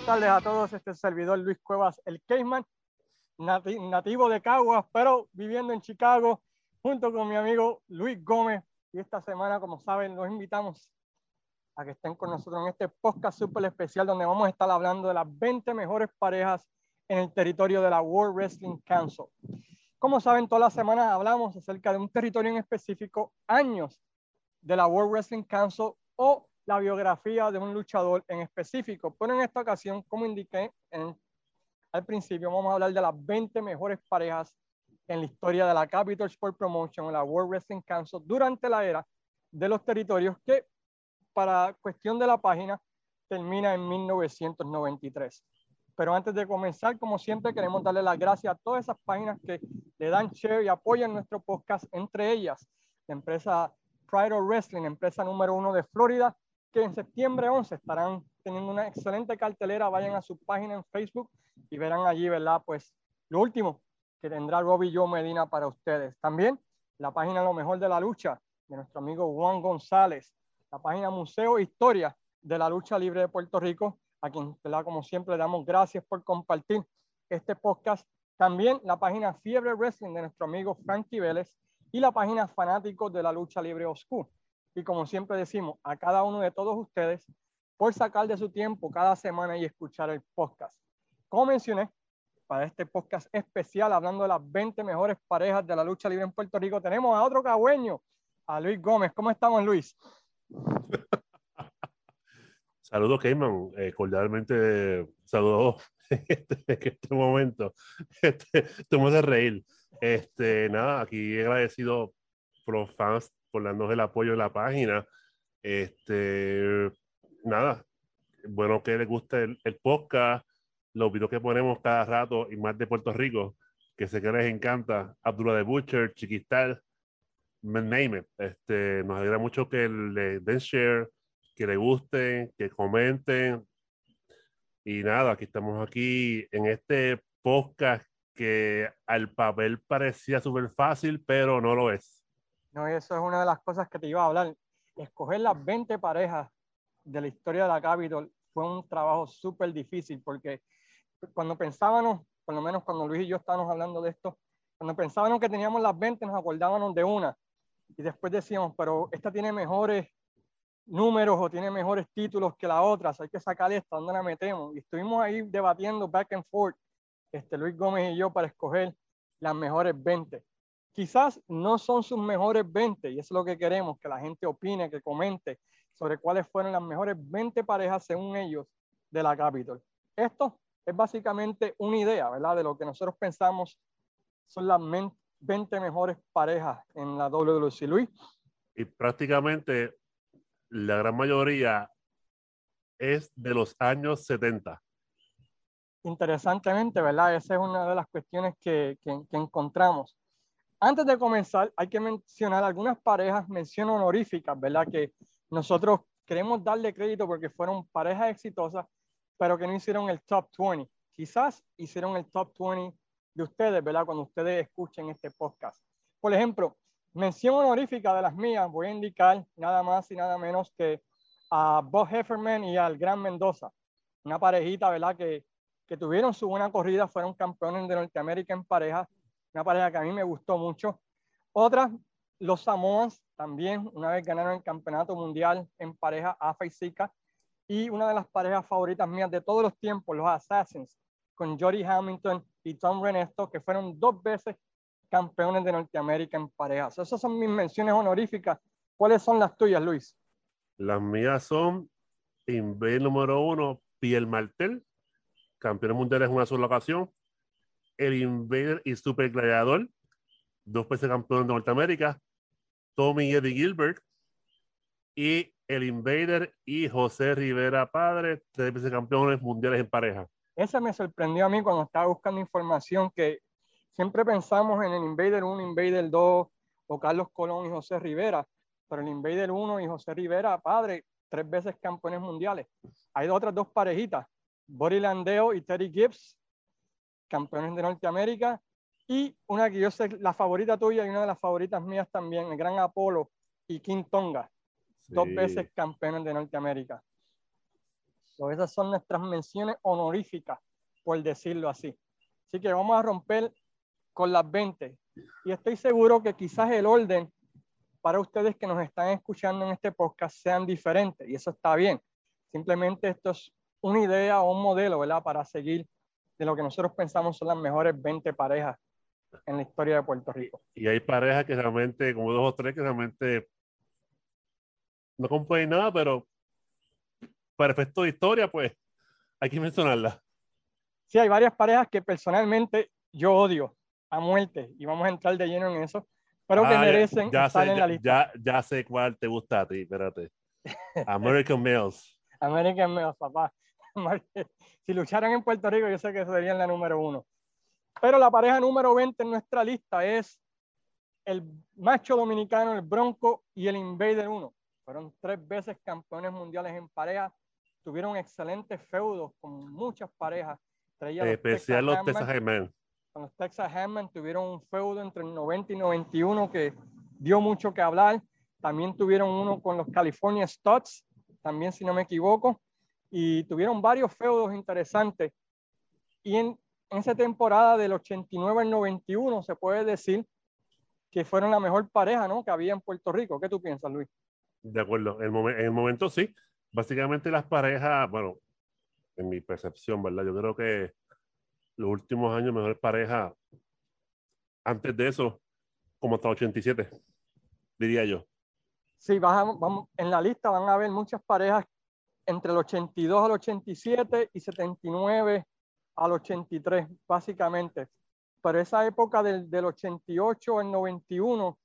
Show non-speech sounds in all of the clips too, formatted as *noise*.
buenas tardes a todos. Este es el servidor Luis Cuevas, el Caveman, nativo de Caguas, pero viviendo en Chicago, junto con mi amigo Luis Gómez. Y esta semana, como saben, los invitamos a que estén con nosotros en este podcast súper especial donde vamos a estar hablando de las 20 mejores parejas en el territorio de la World Wrestling Council. Como saben, todas las semanas hablamos acerca de un territorio en específico, años de la World Wrestling Council o la biografía de un luchador en específico. Pero en esta ocasión, como indiqué al principio, vamos a hablar de las 20 mejores parejas en la historia de la Capital Sport Promotion o la World Wrestling Council durante la era de los territorios que, para cuestión de la página, termina en 1993. Pero antes de comenzar, como siempre, queremos darle las gracias a todas esas páginas que le dan share y apoyan nuestro podcast, entre ellas la empresa Pride of Wrestling, empresa número uno de Florida, que en septiembre 11 estarán teniendo una excelente cartelera. Vayan a su página en Facebook y verán allí, ¿verdad? Pues lo último que tendrá Robbie Joe Medina para ustedes. También la página Lo Mejor de la Lucha de nuestro amigo Juan González, la página Museo Historia de la Lucha Libre de Puerto Rico, a quien, ¿verdad? como siempre, le damos gracias por compartir este podcast. También la página Fiebre Wrestling de nuestro amigo Frankie Vélez y la página Fanáticos de la Lucha Libre Oscuro y como siempre decimos, a cada uno de todos ustedes por sacar de su tiempo cada semana y escuchar el podcast. Como mencioné, para este podcast especial hablando de las 20 mejores parejas de la lucha libre en Puerto Rico, tenemos a otro cagüeño, a Luis Gómez. ¿Cómo estamos, Luis? *laughs* Saludos, Keyman. Eh, cordialmente saludos *laughs* en este, este momento. *laughs* Este, estamos de reír. Este, nada, aquí agradecido por los fans por darnos el apoyo en la página. Este, nada, bueno que les guste el, podcast, los videos que ponemos cada rato y más de Puerto Rico, que sé que les encanta. Abdullah de Butcher, Chiquistal, name Este, nos alegra mucho que le den share, que le gusten, que comenten. Y nada, aquí estamos aquí en este podcast que al papel parecía súper fácil, pero no lo es. No, eso es una de las cosas que te iba a hablar. Escoger las 20 parejas de la historia de la Capitol fue un trabajo súper difícil porque cuando pensábamos, por lo menos cuando Luis y yo estábamos hablando de esto, cuando pensábamos que teníamos las 20 nos acordábamos de una y después decíamos, pero esta tiene mejores números o tiene mejores títulos que la otra, hay que sacar esta, ¿dónde la metemos? Y estuvimos ahí debatiendo back and forth, este, Luis Gómez y yo, para escoger las mejores 20 quizás no son sus mejores 20 y eso es lo que queremos, que la gente opine, que comente sobre cuáles fueron las mejores 20 parejas según ellos de la Capitol. Esto es básicamente una idea, ¿verdad? De lo que nosotros pensamos son las 20 mejores parejas en la WWC. Luis. Y prácticamente la gran mayoría es de los años 70. Interesantemente, ¿verdad? Esa es una de las cuestiones que, que, que encontramos. Antes de comenzar, hay que mencionar algunas parejas, mención honoríficas, ¿verdad? Que nosotros queremos darle crédito porque fueron parejas exitosas, pero que no hicieron el top 20. Quizás hicieron el top 20 de ustedes, ¿verdad? Cuando ustedes escuchen este podcast. Por ejemplo, mención honorífica de las mías, voy a indicar nada más y nada menos que a Bob Hefferman y al Gran Mendoza, una parejita, ¿verdad? Que, que tuvieron su buena corrida, fueron campeones de Norteamérica en pareja una pareja que a mí me gustó mucho. Otra, los Samoas, también una vez ganaron el campeonato mundial en pareja AFA y Zika. Y una de las parejas favoritas mías de todos los tiempos, los Assassins, con Jody Hamilton y Tom Renesto, que fueron dos veces campeones de Norteamérica en parejas. Esas son mis menciones honoríficas. ¿Cuáles son las tuyas, Luis? Las mías son Invader número uno, Piel Martel, campeón mundial en una sola ocasión, el Invader y Super Gladiador, dos veces campeón de Norteamérica, Tommy Eddie Gilbert, y el Invader y José Rivera Padre, tres veces campeones mundiales en pareja. Esa me sorprendió a mí cuando estaba buscando información que siempre pensamos en el Invader 1, Invader 2 o Carlos Colón y José Rivera, pero el Invader 1 y José Rivera Padre, tres veces campeones mundiales. Hay otras dos parejitas, Boris Landeo y Terry Gibbs, campeones de Norteamérica, y una que yo sé, la favorita tuya y una de las favoritas mías también, el Gran Apolo y King Tonga, dos veces campeones de Norteamérica. So, esas son nuestras menciones honoríficas, por decirlo así. Así que vamos a romper con las 20. Y estoy seguro que quizás el orden para ustedes que nos están escuchando en este podcast sean diferentes y eso está bien. Simplemente esto es una idea o un modelo, ¿verdad? Para seguir de lo que nosotros pensamos son las mejores 20 parejas en la historia de Puerto Rico. Y hay parejas que realmente, como dos o tres, que realmente no componen nada, pero para efecto de historia, pues hay que mencionarlas. Sí, hay varias parejas que personalmente yo odio a muerte y vamos a entrar de lleno en eso, pero que Ah, ya- merecen ya, estar sé, en la ya, lista. ya, ya sé cuál te gusta a ti, espérate. *laughs* American Males. American Males, papá. *laughs* si lucharan en Puerto Rico, yo sé que serían la número uno. Pero la pareja número 20 en nuestra lista es el macho dominicano, el Bronco y el Invader 1. Fueron tres veces campeones mundiales en pareja. Tuvieron excelentes feudos con muchas parejas. Especial los Texas. Headman. con los Texas Handman tuvieron un feudo entre el 90 y 91 que dio mucho que hablar. También tuvieron uno con los California Studs, también si no me equivoco, y tuvieron varios feudos interesantes. Y en, en esa temporada del 89 al 91 se puede decir que fueron la mejor pareja ¿no? que había en Puerto Rico. ¿Qué tú piensas, Luis? De acuerdo. En el, momen- en el momento sí. Básicamente las parejas, bueno, en mi percepción, ¿verdad? Yo creo que los últimos años mejores parejas, antes de eso, como hasta 87, diría yo. Sí, a- vamos, en la lista van a haber muchas parejas entre el 82 al 87 y 79 al 83, básicamente. Pero esa época del, del 88 al 91,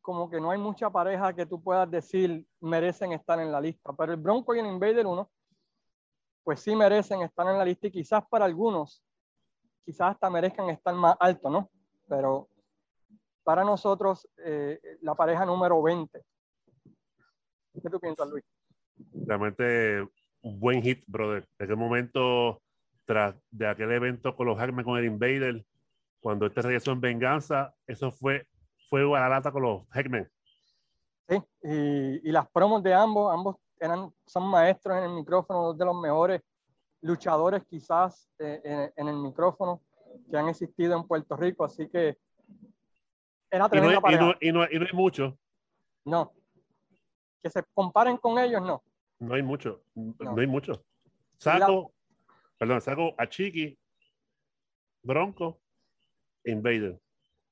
como que no hay mucha pareja que tú puedas decir merecen estar en la lista. Pero el Bronco y el Invader 1, pues sí merecen estar en la lista y quizás para algunos, quizás hasta merezcan estar más alto, ¿no? Pero para nosotros, eh, la pareja número 20. ¿Qué tú piensas, Luis? Realmente un buen hit, brother. En aquel momento, tras de aquel evento con los Hackman con el Invader, cuando este regresó en venganza, eso fue fuego a la lata con los Hackman. Sí, y, y las promos de ambos, ambos eran, son maestros en el micrófono, dos de los mejores luchadores quizás eh, en, en el micrófono que han existido en Puerto Rico, así que era Y no, tremenda y, pareja. no, y, no, y no hay mucho, No, que se comparen con ellos, no. No hay mucho, no, No. hay mucho. Saco, perdón, saco a Chiqui, Bronco, Invader.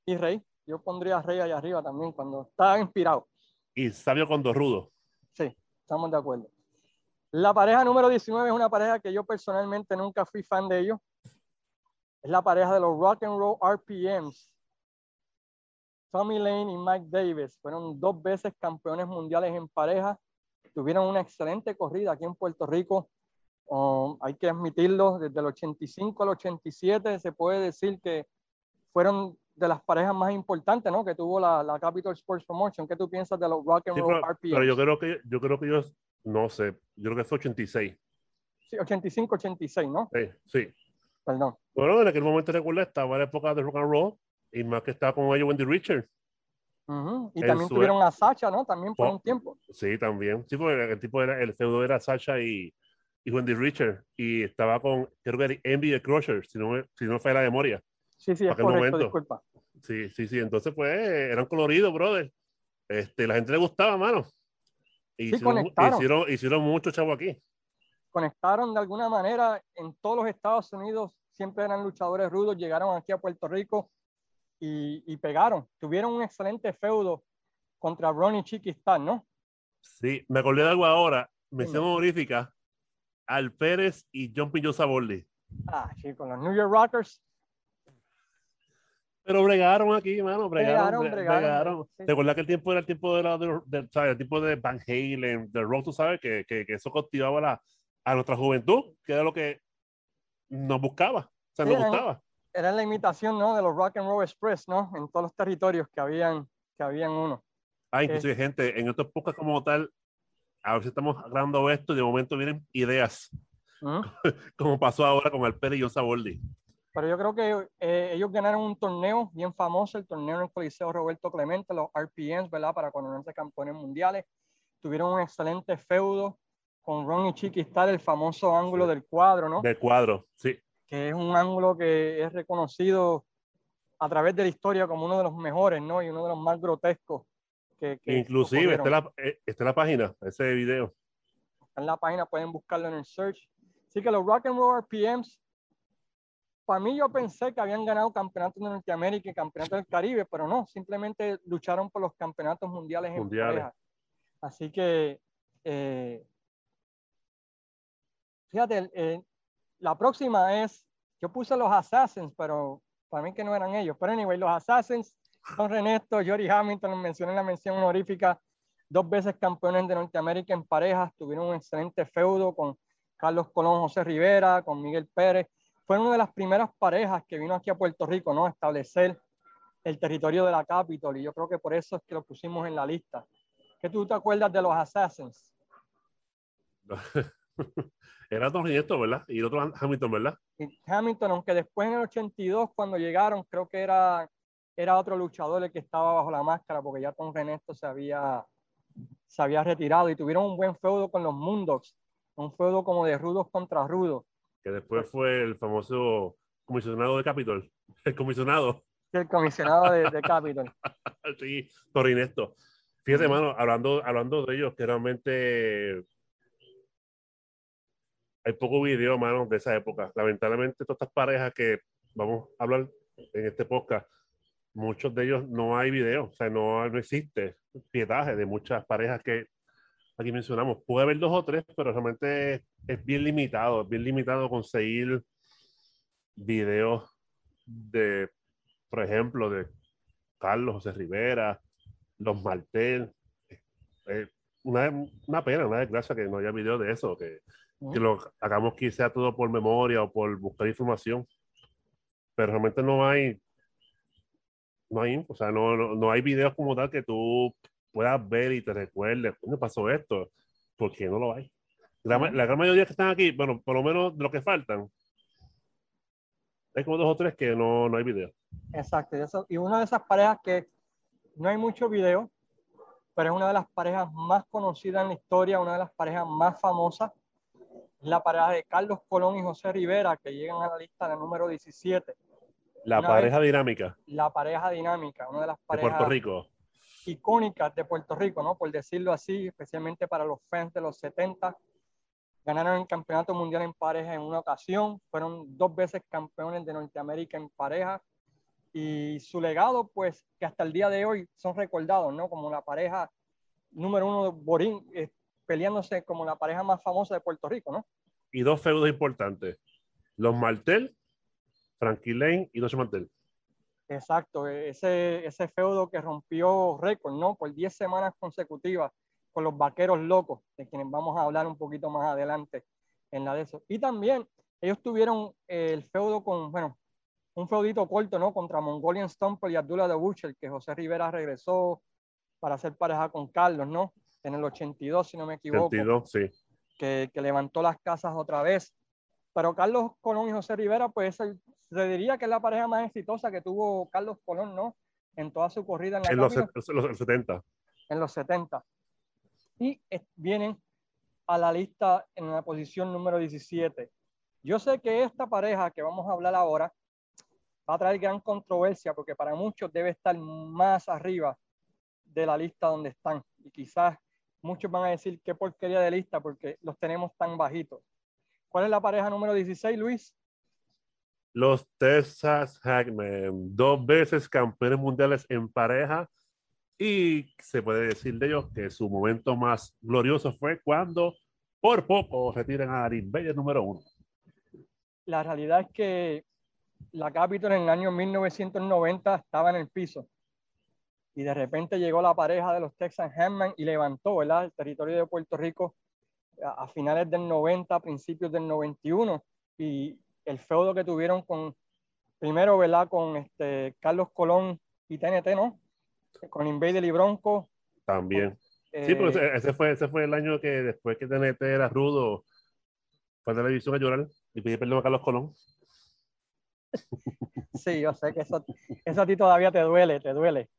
Y Rey, yo pondría a Rey allá arriba también cuando está inspirado. Y Sabio con dos rudos. Sí, estamos de acuerdo. La pareja número 19 es una pareja que yo personalmente nunca fui fan de ellos. Es la pareja de los Rock and Roll RPMs. Tommy Lane y Mike Davis fueron dos veces campeones mundiales en pareja. Tuvieron una excelente corrida aquí en Puerto Rico. Um, hay que admitirlo, desde el 85 al 87 se puede decir que fueron de las parejas más importantes ¿no? que tuvo la, la Capital Sports Promotion. ¿Qué tú piensas de los Rock and Sí, Roll pero, RPMs? pero yo creo que yo creo que ellos, no sé, yo creo que fue 86. Sí, 85, 86, ¿no? Sí, sí. Perdón. Bueno, en aquel momento recuerdo estaba en la época de rock and roll y más que estaba con ellos Wendy Richard. Ujú. Y también tuvieron a Sacha, ¿no? También por Oh. un tiempo. Sí, también. Sí, porque el tipo era, el feudo era Sasha y, y Wendy Richard y estaba con, creo que era Envy the Crusher, si no, si no falla la memoria. Sí, sí, es correcto, momento. disculpa. Sí, sí, sí. Entonces, pues, eran coloridos, brother. Este, la gente le gustaba, mano. Y Sí, hicieron, conectaron. hicieron, hicieron mucho chavo aquí. Conectaron de alguna manera en todos los Estados Unidos, siempre eran luchadores rudos, llegaron aquí a Puerto Rico y, y pegaron. Tuvieron un excelente feudo contra Ronnie Chiquistan, ¿no? Sí, me acordé de algo ahora. Mención Dime. honorífica. Al Pérez y John Pinto Sabordi. Ah, sí, con los New York Rockers. Pero bregaron aquí, mano. Bregaron, Bregaron, bre- bregaron, bregaron. sí. ¿Te acuerdas que el tiempo era el tiempo de la, de, de- ¿sabes? El tiempo de Van Halen, de Rock, tú sabes, que, que, que eso cultivaba la, a nuestra juventud, que era lo que nos buscaba, o sea, Sí, nos gustaba. Era la imitación, ¿no? De los Rock and Roll Express, ¿no? En todos los territorios que habían, que habían uno. Ah, inclusive, gente, en estos podcasts como tal, a ver si estamos grabando esto y de momento vienen ideas, ¿Mm? *laughs* como pasó ahora con Alpere y John Sabordi. Pero yo creo que eh, ellos ganaron un torneo bien famoso, el torneo en el Coliseo Roberto Clemente, los RPMs, ¿verdad? Para coronarse campeones mundiales. Tuvieron un excelente feudo con Ron y Chiqui Star, el famoso ángulo del cuadro, ¿no? Del cuadro, sí. Que es un ángulo que es reconocido a través de la historia como uno de los mejores, ¿no? Y uno de los más grotescos. Que, que Inclusive, está en, la, eh, está en la página, ese video. Está en la página, pueden buscarlo en el search. Así que los Rock and Roll RPMs, para mí yo pensé que habían ganado campeonatos de Norteamérica y campeonatos del Caribe, pero no, simplemente lucharon por los campeonatos mundiales, mundiales. en pareja. Así que, eh, fíjate, eh, la próxima es, yo puse los Assassins, pero para mí que no eran ellos. Pero anyway, los Assassins son Renesto, Jory Hamilton, los mencioné en la mención honorífica, dos veces campeones de Norteamérica en parejas, tuvieron un excelente feudo con Carlos Colón, José Rivera, con Miguel Pérez. Fueron una de las primeras parejas que vino aquí a Puerto Rico, ¿no? A establecer el territorio de la Capitol y yo creo que por eso es que lo pusimos en la lista. ¿Qué tú te acuerdas de los Assassins? *laughs* *laughs* Era Don Rinesto, ¿verdad? Y el otro Hamilton, ¿verdad? Y Hamilton, aunque después en el 82, cuando llegaron, creo que era, era otro luchador el que estaba bajo la máscara, porque ya Tom Renesto se había, se había retirado y tuvieron un buen feudo con los Mundogs un feudo como de rudos contra rudos. Que después fue el famoso comisionado de Capitol, *laughs* el comisionado. El comisionado de, de Capitol. *laughs* sí, Torinesto. Fíjate, hermano, hablando, hablando de ellos, que realmente hay poco video, mano, de esa época. Lamentablemente, todas estas parejas que vamos a hablar en este podcast, muchos de ellos no hay video, o sea, no, no existe pietaje de muchas parejas que aquí mencionamos. Puede haber dos o tres, pero realmente es bien limitado, es bien limitado conseguir videos de, por ejemplo, de Carlos José Rivera, los Martel. una, una pena, una desgracia que no haya video de eso, que, que lo hagamos quizá todo por memoria o por buscar información. Pero realmente no hay, no hay, o sea, no, no, no hay videos como tal que tú puedas ver y te recuerdes, ¿cómo pasó esto? Porque no lo hay. La, la, gran mayoría que están aquí, bueno, por lo menos de lo que faltan, hay como dos o tres que no, no hay video. Exacto, y, eso, y una de esas parejas que no hay mucho video, pero es una de las parejas más conocidas en la historia, una de las parejas más famosas, la pareja de Carlos Colón y José Rivera, que llegan a la lista del número 17. La pareja dinámica. La pareja dinámica, una de las parejas. De Puerto Rico icónicas de Puerto Rico, ¿no? Por decirlo así, especialmente para los fans de los 70. Ganaron el campeonato mundial en pareja en una ocasión, fueron dos veces campeones de Norteamérica en pareja y su legado, pues, que hasta el día de hoy son recordados, ¿no? Como la pareja número uno de Borín, eh, peleándose como la pareja más famosa de Puerto Rico, ¿no? Y dos feudos importantes, los Martel, Frankie Lane y Noche Martel. Exacto, e-, ese, ese feudo que rompió récord, ¿no? Por 10 semanas consecutivas con los vaqueros locos, de quienes vamos a hablar un poquito más adelante en la de eso. Y también ellos tuvieron el feudo con, bueno, un feudito corto, ¿no? Contra Mongolian Stomper y Abdullah de Butcher, que José Rivera regresó para hacer pareja con Carlos, ¿no? En el 82, si no me equivoco. 82, sí. Que, que levantó las casas otra vez. Pero Carlos Colón y José Rivera, pues se diría que es la pareja más exitosa que tuvo Carlos Colón, ¿no? En toda su corrida en la En los, 70. En los 70. Y vienen a la lista en la posición número 17. Yo sé que esta pareja que vamos a hablar ahora va a traer gran controversia porque para muchos debe estar más arriba de la lista donde están. Y quizás muchos van a decir qué porquería de lista porque los tenemos tan bajitos. ¿Cuál es la pareja número 16, Luis? los Texas Hackmen, dos veces campeones mundiales en pareja y se puede decir de ellos que su momento más glorioso fue cuando por poco retiran a Arin Bella número uno. La realidad es que la Capitol en el año 1990 estaba en el piso y de repente llegó la pareja de los Texas Hackmen y levantó el territorio de Puerto Rico a, a finales del 90, principios del 91 y el feudo que tuvieron con, primero, ¿verdad? Con este Carlos Colón y TNT, ¿no? Con Invader y Bronco. También. sí, pero eh, ese, fue, ese fue el año que después que TNT era rudo, fue a televisión a llorar y pide perdón a Carlos Colón. Sí, yo sé que eso, eso a ti todavía te duele, te duele.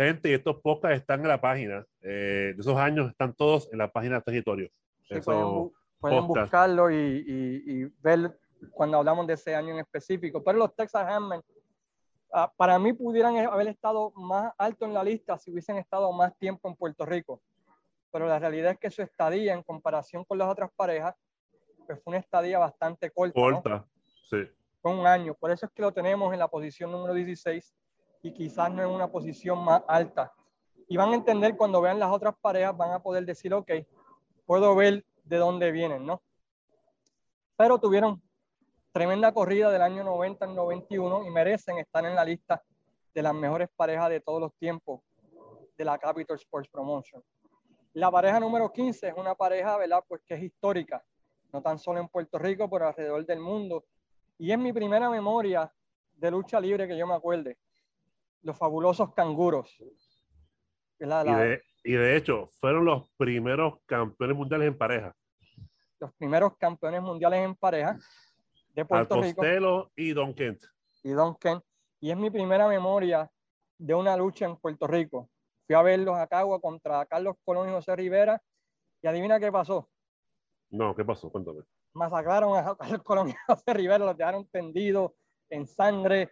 Gente, y estos podcasts están en la página. Eh, de esos años están todos en la página de territorio. pueden, pueden buscarlo y, y, ver cuando hablamos de ese año en específico. Pero los Texas Handmen, ah, para mí, pudieran haber estado más alto en la lista si hubiesen estado más tiempo en Puerto Rico. Pero la realidad es que su estadía, en comparación con las otras parejas, pues fue una estadía bastante corta. Corta, sí. Fue un año. Por eso es que lo tenemos en la posición número 16 y quizás no en una posición más alta. Y van a entender cuando vean las otras parejas, van a poder decir, ok, puedo ver de dónde vienen, ¿no? Pero tuvieron tremenda corrida del año 90 al 91 y merecen estar en la lista de las mejores parejas de todos los tiempos de la Capital Sports Promotion. La pareja número 15 es una pareja, ¿verdad? Pues que es histórica, no tan solo en Puerto Rico, pero alrededor del mundo. Y es mi primera memoria de lucha libre que yo me acuerde. Los fabulosos canguros. Y, de, y de hecho, fueron los primeros campeones mundiales en pareja. Los primeros campeones mundiales en pareja de Puerto Rico. y Don Kent. Y Don Kent. Y es mi primera memoria de una lucha en Puerto Rico. Fui a verlos a Cagua contra Carlos Colón y José Rivera. Y adivina qué pasó. No, ¿qué pasó? Cuéntame. Masacraron a Carlos Colón y José Rivera, los dejaron tendidos en sangre.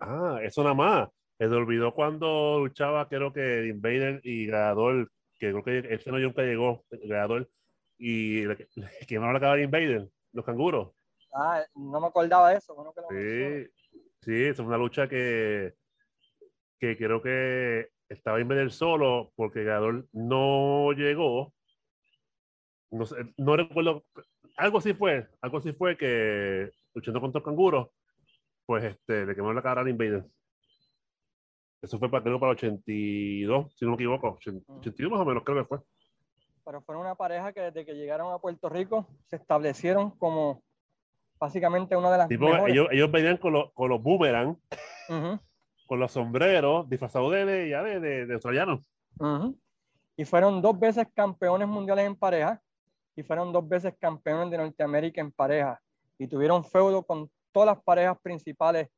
Ah, eso nada más. Se olvidó cuando luchaba, creo que Invader y Gadol, que creo que ese no nunca llegó, Gadol, y que no la de Invader, los canguros. Ah, no me acordaba de eso. sí, sí, es una lucha que, que creo que estaba Invader solo porque Gadol no llegó. No, sé, no recuerdo, algo así fue, algo así fue que luchando contra los canguros, pues este, le quemaron la cara a Invader. Eso fue para, para 82, si no me equivoco, 82 más o menos creo que fue. Pero fueron una pareja que desde que llegaron a Puerto Rico se establecieron como básicamente una de las Ellos, ellos venían con, con los boomerang, con los sombreros, disfrazados de, ya de, de, australianos. Y fueron dos veces campeones mundiales en pareja y fueron dos veces campeones de Norteamérica en pareja. Y tuvieron feudo con todas las parejas principales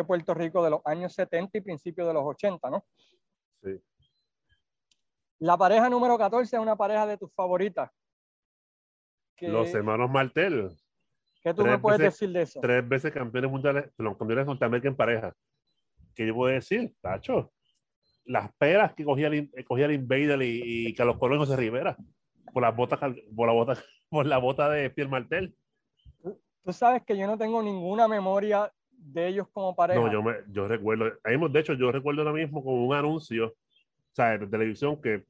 de Puerto Rico de los años 70 y principios de los 80, ¿no? Sí. La pareja número 14 es una pareja de tus favoritas. los hermanos Martel. ¿Qué tú me puedes decir de eso? Tres veces campeones mundiales, los campeones de en pareja. ¿Qué yo puedo decir, Tacho? Las peras que cogía el, cogía el Invader y, y Carlos Colón y José Rivera por las botas, por la bota, *laughs* por la bota de Pierre Martel. Tú sabes que yo no tengo ninguna memoria de ellos como pareja. No, yo, me, yo recuerdo, de hecho, yo recuerdo ahora mismo con un anuncio, o sea, de televisión que,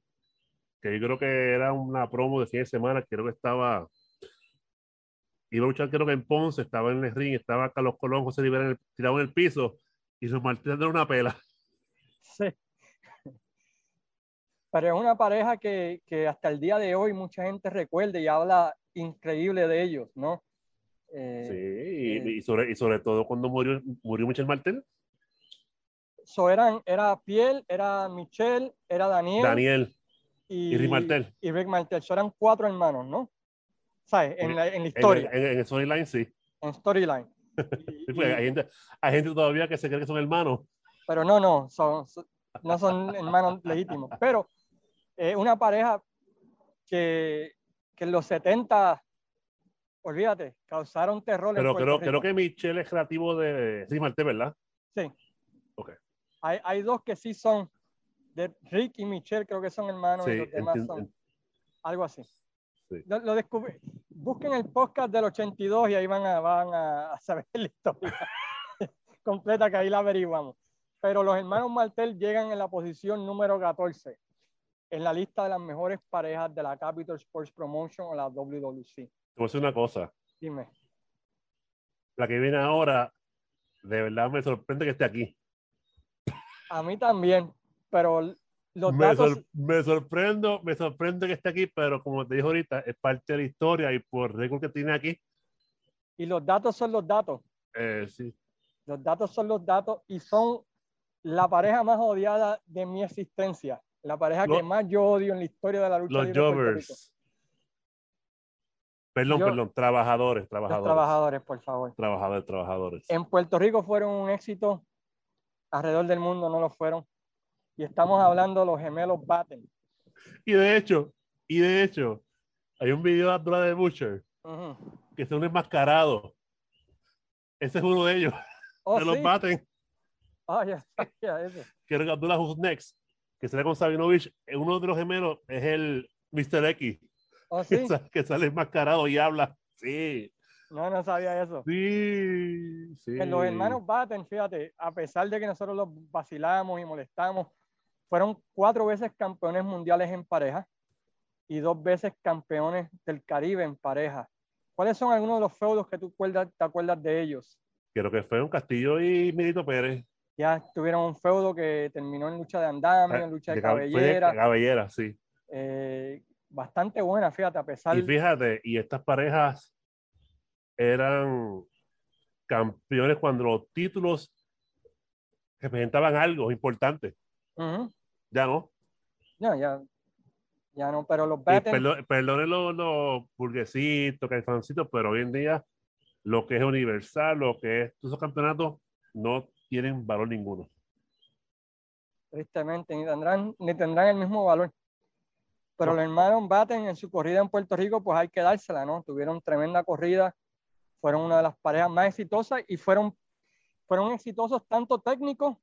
que yo creo que era una promo de fin de semana, creo que estaba, iba a luchar creo que en Ponce, estaba en el ring, estaba Carlos Colón, José Rivera tirado en el piso y su Martín de una pela. Sí. Pero es una pareja que, que hasta el día de hoy mucha gente recuerda y habla increíble de ellos, ¿no? Eh, sí, y, sobre, y sobre todo cuando murió, murió Michel Martel. So eran, era Piel, era Michel, era Daniel. Daniel. Y, Rick Martel. Y Rick Martel. So eran cuatro hermanos, ¿no? ¿Sabes? En la, en la historia. En, en, Storyline, sí. En Storyline. *laughs* Pues, hay, gente, hay gente todavía que se cree que son hermanos. Pero no, no, son, no son hermanos legítimos. Pero eh, una pareja que, que en los 70 olvídate, causaron terror. Pero creo, creo, que Michelle es creativo de Rick Martel, ¿verdad? Sí. Ok. Hay, hay, dos que sí son, de Rick y Michelle, creo que son hermanos, y los demás son algo así. Sí. Lo, descubrí. Busquen el podcast del 82 y ahí van a, van a saber la historia *laughs* completa que ahí la averiguamos. Pero los hermanos Martel llegan en la posición número 14 en la lista de las mejores parejas de la Capital Sports Promotion o la WWC. Voy a decir una cosa. Dime. La que viene ahora, de verdad me sorprende que esté aquí. A mí también, pero los me datos... me sorprendo, me sorprende que esté aquí, pero como te dije ahorita, es parte de la historia y por récord que tiene aquí. Y los datos son los datos. Eh, sí. Los datos son los datos y son la pareja más odiada de mi existencia. La pareja que más yo odio en la historia de la lucha. Los Jovers. Perdón, perdón, trabajadores, trabajadores. trabajadores, por favor. Trabajadores, trabajadores. En Puerto Rico fueron un éxito, alrededor del mundo no lo fueron. Y estamos hablando de los gemelos Batten. Y de hecho, y de hecho, Hay un video de Abdullah de Butcher Ujú. que es un enmascarado. Ese es uno de ellos. Oh, de los sí. baten. Ah, ya sabía eso. Que era Abdullah Who's Next. Que sale con Sabinovich. Eh, Uno de los gemelos es el Mr. X. Oh, Que, sí. sa- que sale enmascarado y habla. Sí. No, no sabía eso. Sí. sí. Que los hermanos Batten, fíjate, a pesar de que nosotros los vacilamos y molestamos, fueron cuatro veces campeones mundiales en pareja y dos veces campeones del Caribe en pareja. ¿Cuáles son algunos de los feudos que tú acuerdas- te acuerdas de ellos? Creo que fue un Castillo y Milito Pérez. Ya tuvieron un feudo que terminó en lucha de andamio, en lucha de, fue de cabellera, cabellera, sí. eh, bastante buena, fíjate, a pesar Y fíjate, y estas parejas eran campeones cuando los títulos representaban algo importante. Ya no. Ya, ya no, pero los Batten, perdonen los, los burguesitos, caifancitos, pero hoy en día lo que es universal, lo que es todos esos campeonatos, no tienen valor ninguno. tristemente, ni tendrán, ni tendrán el mismo valor. Pero No. los hermanos Batten en su corrida en Puerto Rico, pues hay que dársela, ¿no? Tuvieron tremenda corrida, fueron una de las parejas más exitosas y fueron, fueron exitosos tanto técnicos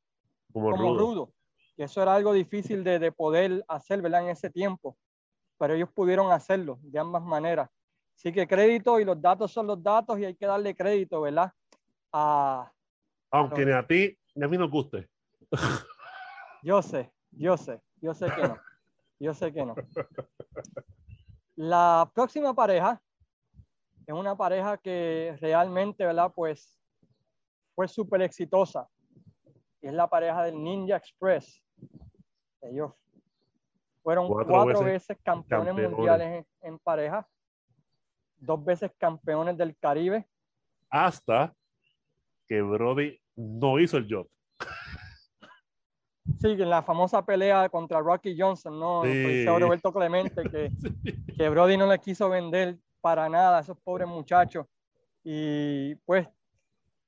Como, como rudo. rudos. Y eso era algo difícil de, de poder hacer, ¿verdad? En ese tiempo. Pero ellos pudieron hacerlo de ambas maneras. Así que crédito y los datos son los datos y hay que darle crédito, ¿verdad? A, Aunque ni a ti ni a mí nos guste. Yo sé, yo sé, yo sé que no. *laughs* Yo sé que no. La próxima pareja es una pareja que realmente, ¿verdad? Pues fue súper exitosa. Y es la pareja del Ninja Express. Ellos fueron Cuatro cuatro, veces veces, campeones, campeones. mundiales en, en pareja, dos veces campeones del Caribe. Hasta que Brody no hizo el job. Sí, en la famosa pelea contra Rocky Johnson, ¿no? Sí. El policía Roberto Clemente, que, *laughs* que Brody no le quiso vender para nada a esos pobres muchachos. Y pues,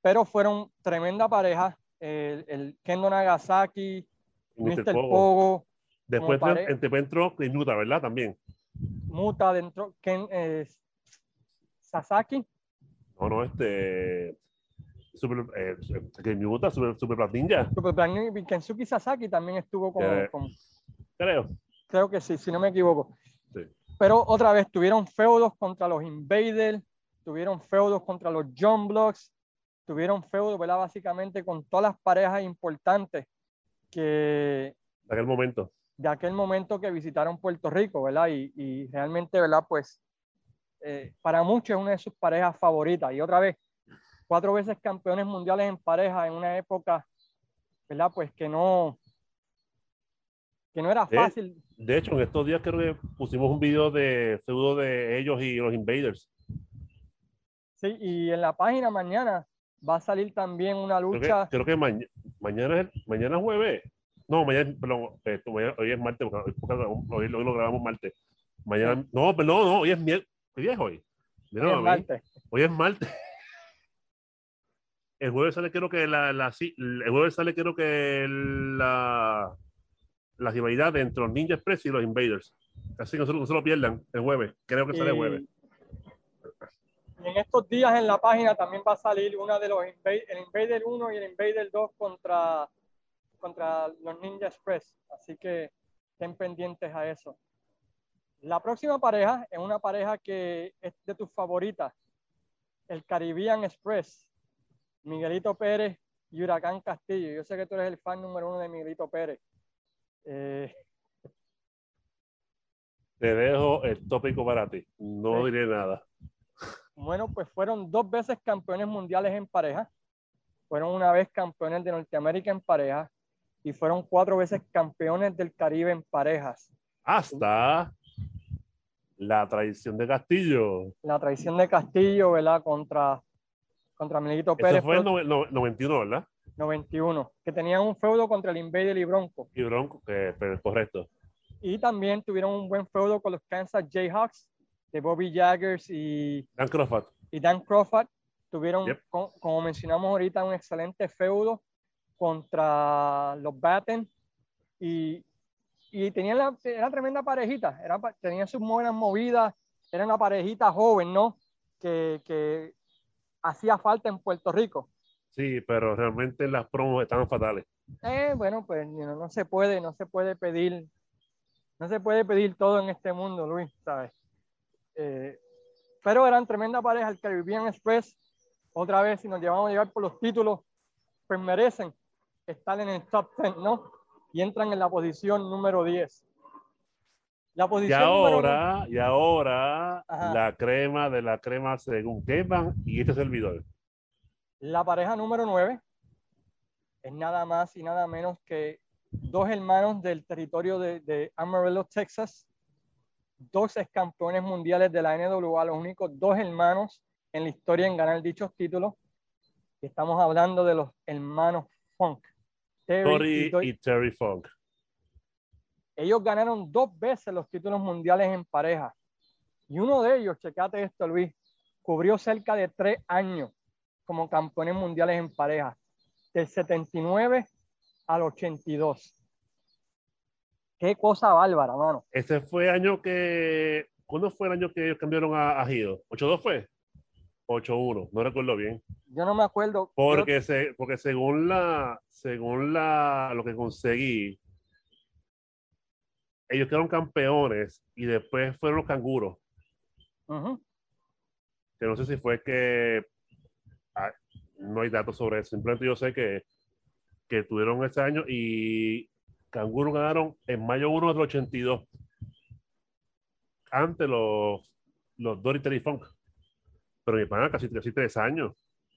pero fueron tremenda pareja. El, el Kendo Nagasaki, Mr. Mr. Pogo. Pogo, Después entró- entró Nuta, ¿verdad? También. Muta dentro, Ken, eh, Sasaki, No, no, este. Super, eh, Super, Super Black Ninja, Super Black Ninja, y Kensuke Sasaki también estuvo Eh. como- creo. creo que sí, si no me equivoco. Sí. Pero otra vez tuvieron feudos contra los Invaders, tuvieron feudos contra los John Blocks, tuvieron feudos, ¿verdad? Básicamente con todas las parejas importantes que En aquel momento. de aquel momento que visitaron Puerto Rico, ¿verdad? Y, y realmente, ¿verdad? Pues eh, para muchos es una de sus parejas favoritas. Y otra vez, cuatro veces campeones mundiales en pareja en una época, ¿verdad? Pues que no, que no era fácil. De hecho, en estos días creo que pusimos un video de feudo de ellos y los Invaders. Sí, y en la página mañana va a salir también una Creo que, lucha. creo que maña- mañana, es, mañana es jueves. No, mañana, perdón, eh, mañana- hoy es martes, porque hoy, hoy lo, hoy grabamos martes. Mañana, no, perdón, no, hoy es miércoles. ¿Qué día es hoy? A mí. martes. Hoy es martes. El jueves sale creo que la, la el jueves sale creo que la la rivalidad entre los Ninja Express y los Invaders. Así que no se, no se lo pierdan el jueves. Creo que sale el jueves. Y en estos días en la página también va a salir una de los Inva- el Invader 1 y el Invader 2 contra, contra los Ninja Express. Así que estén pendientes a eso. La próxima pareja es una pareja que es de tus favoritas. El Caribbean Express. Miguelito Pérez y Huracán Castillo. Yo sé que tú eres el fan número uno de Miguelito Pérez. Eh, Te dejo el tópico para ti. No Sí. diré nada. Bueno, pues fueron dos veces campeones mundiales en pareja, fueron una vez campeones de Norteamérica en pareja y fueron cuatro veces campeones del Caribe en parejas. Hasta la traición de Castillo. La traición de Castillo, ¿verdad? Contra, contra Miguelito Pérez, Eso fue en nove- no- 91, ¿verdad? 91, que tenían un feudo contra el Invader y Bronco. Y Bronco, que pero correcto. Y también tuvieron un buen feudo con los Kansas Jayhawks de Bobby Jaggers y Dan Crawford. y Dan Crawford tuvieron, Yep. co- como mencionamos ahorita, un excelente feudo contra los Batten y, y tenían la, era tremenda parejita, era, tenían sus buenas movidas, era una parejita joven, ¿no? Que, que hacía falta en Puerto Rico. Sí, pero realmente las promos estaban fatales. Eh, bueno, pues know, no se puede, no se puede pedir, no se puede pedir todo en este mundo, Luis, ¿sabes? Eh, pero eran tremenda pareja, el Caribbean Express, otra vez, si nos llevamos a llevar por los títulos, pues merecen estar en el top 10, ¿no? Y entran en la posición número 10. La Y posición número ahora, y ahora Ajá. la crema de la crema según Kevin y este servidor. La pareja número 9 es nada más y nada menos que dos hermanos del territorio de, de Amarillo, Texas, dos ex campeones mundiales de la NWA, los únicos dos hermanos en la historia en ganar dichos títulos. Y estamos hablando de los hermanos Funk. Terry Tori y y Terry Funk. Ellos ganaron dos veces los títulos mundiales en pareja. Y uno de ellos, checate esto, Luis, cubrió cerca de tres años como campeones mundiales en pareja, del 79 al 82. Qué cosa bárbara, mano. Ese fue año que. ¿Cuándo fue el año que ellos cambiaron a, a Hido? ¿8-2 fue? 8-1, no recuerdo bien. Yo no me acuerdo. yo- Porque, se, porque según la según la lo que conseguí, ellos quedaron campeones y después fueron los canguros. Ujú. Que no sé si fue que ah, no hay datos sobre eso. Simplemente yo sé que, que tuvieron ese año y canguros ganaron en mayo 1 del 82. Antes los, los Dory Funk. Pero mi pana casi, casi tres años.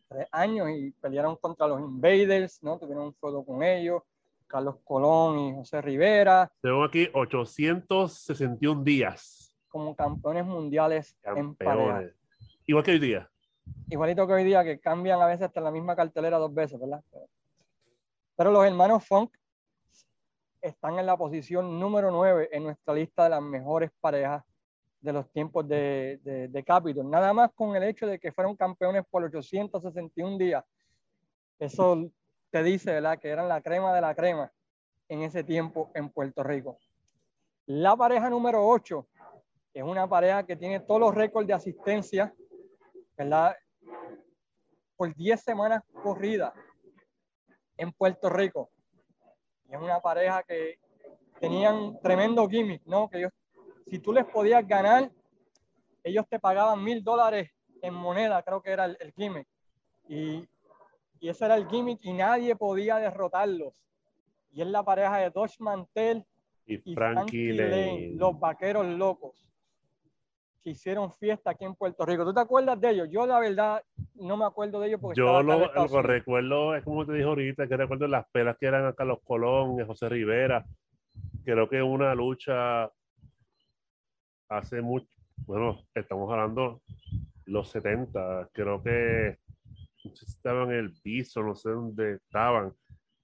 tres años y pelearon contra los Invaders, ¿no? Tuvieron un juego con ellos, Carlos Colón y José Rivera, Tengo aquí 861 días. como campeones mundiales en pareja. Igual que hoy día. igualito que hoy día, que cambian a veces hasta la misma cartelera dos veces, ¿verdad? Pero los hermanos Funk están en la posición número 9 en nuestra lista de las mejores parejas de los tiempos de, de, de Capitol. Nada más con el hecho de que fueron campeones por 861 días. Eso te dice, ¿verdad? Que eran la crema de la crema en ese tiempo en Puerto Rico. La pareja número 8 es una pareja que tiene todos los récords de asistencia, ¿verdad? Por 10 semanas corridas en Puerto Rico. Y es una pareja que tenían tremendo gimmick, ¿no? Que ellos, si tú les podías ganar, ellos te pagaban mil dólares en moneda, creo que era el, el gimmick. Y, y ese era el gimmick y nadie podía derrotarlos. Y es la pareja de Dodge Mantel Y y Frankie Lane. los vaqueros locos, que hicieron fiesta aquí en Puerto Rico. ¿Tú te acuerdas de ellos? Yo, la verdad, no me acuerdo de ellos porque Yo lo, recuerdo es como te dije ahorita, que recuerdo las pelas que eran a Carlos Colón a José Rivera. Creo que una lucha hace mucho, bueno, estamos hablando los 70, creo que estaban en el piso, no sé dónde estaban,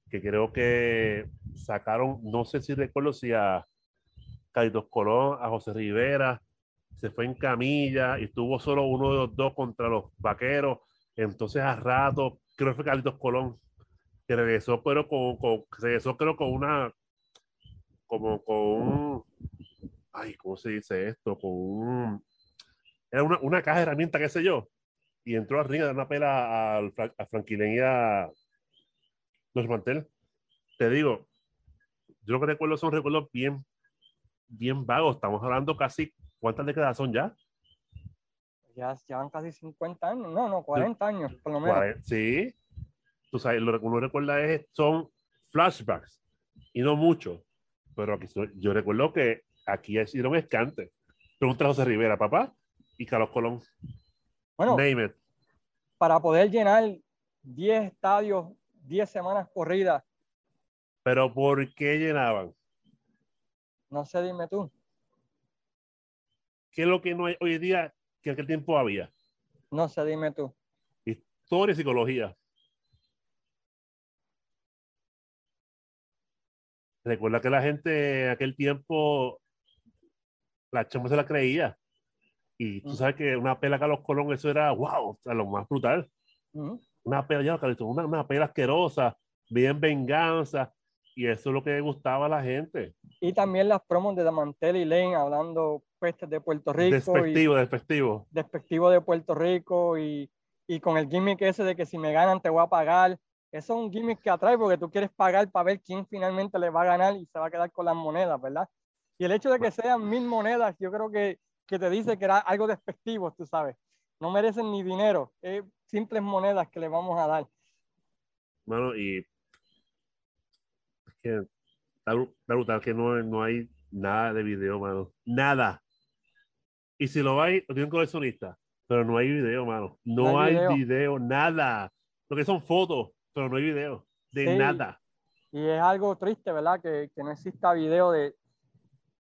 que creo que sacaron, no sé si recuerdo si a Carlitos Colón, a José Rivera, se fue en camilla y tuvo solo uno de los dos contra los vaqueros. Entonces a rato, creo que fue Carlitos Colón, que regresó, pero con, con regresó creo con una, como con un, ay, ¿cómo se dice esto? Con un, era una, una caja de herramientas, qué sé yo. Y entró al ring a dar una pela Fra- a Franquilén y a los Mantel. Te digo, yo lo que recuerdo son recuerdos bien, bien vagos. Estamos hablando casi, ¿cuántas décadas son ya? Ya llevan casi 50 años, no, no, 40 años, por lo menos. Sí. Tú sabes, lo que uno recuerda es, son flashbacks y no mucho. Pero aquí yo recuerdo que aquí hicieron escante. Pregunta a José Rivera, papá, y Carlos Colón. Bueno, Name it. para poder llenar 10 estadios, 10 semanas corridas, Pero ¿por qué llenaban? no sé, dime tú. ¿Qué es lo que no hay hoy día que en aquel tiempo había? No sé, dime tú. Historia y psicología. Recuerda que la gente en aquel tiempo, la chamba se la creía. Y tú Mm. sabes que una pela Carlos Colón, eso era, wow, o sea, lo más brutal. Ujú. Una pela, ya, Carlitos, una, una pela asquerosa, bien venganza. Y eso es lo que gustaba a la gente. Y también las promos de Damantel y Lane hablando pestes de Puerto Rico. Despectivo, despectivo. Despectivo de Puerto Rico y, y con el gimmick ese de que si me ganan te voy a pagar. Eso es un gimmick que atrae porque tú quieres pagar para ver quién finalmente le va a ganar y se va a quedar con las monedas, ¿verdad? Y el hecho de que sean mil monedas, yo creo que, que te dice que era algo despectivo, tú sabes. No merecen ni dinero, es simples monedas que le vamos a dar. Bueno, y es que está brutal que no, no hay nada de video, mano. Nada. Y si lo hay, lo tiene un coleccionista, pero no hay video, mano. No, hay, video. nada. Lo que son fotos, pero no hay video de nada. Y es algo triste, ¿verdad? Que, que, no exista video de...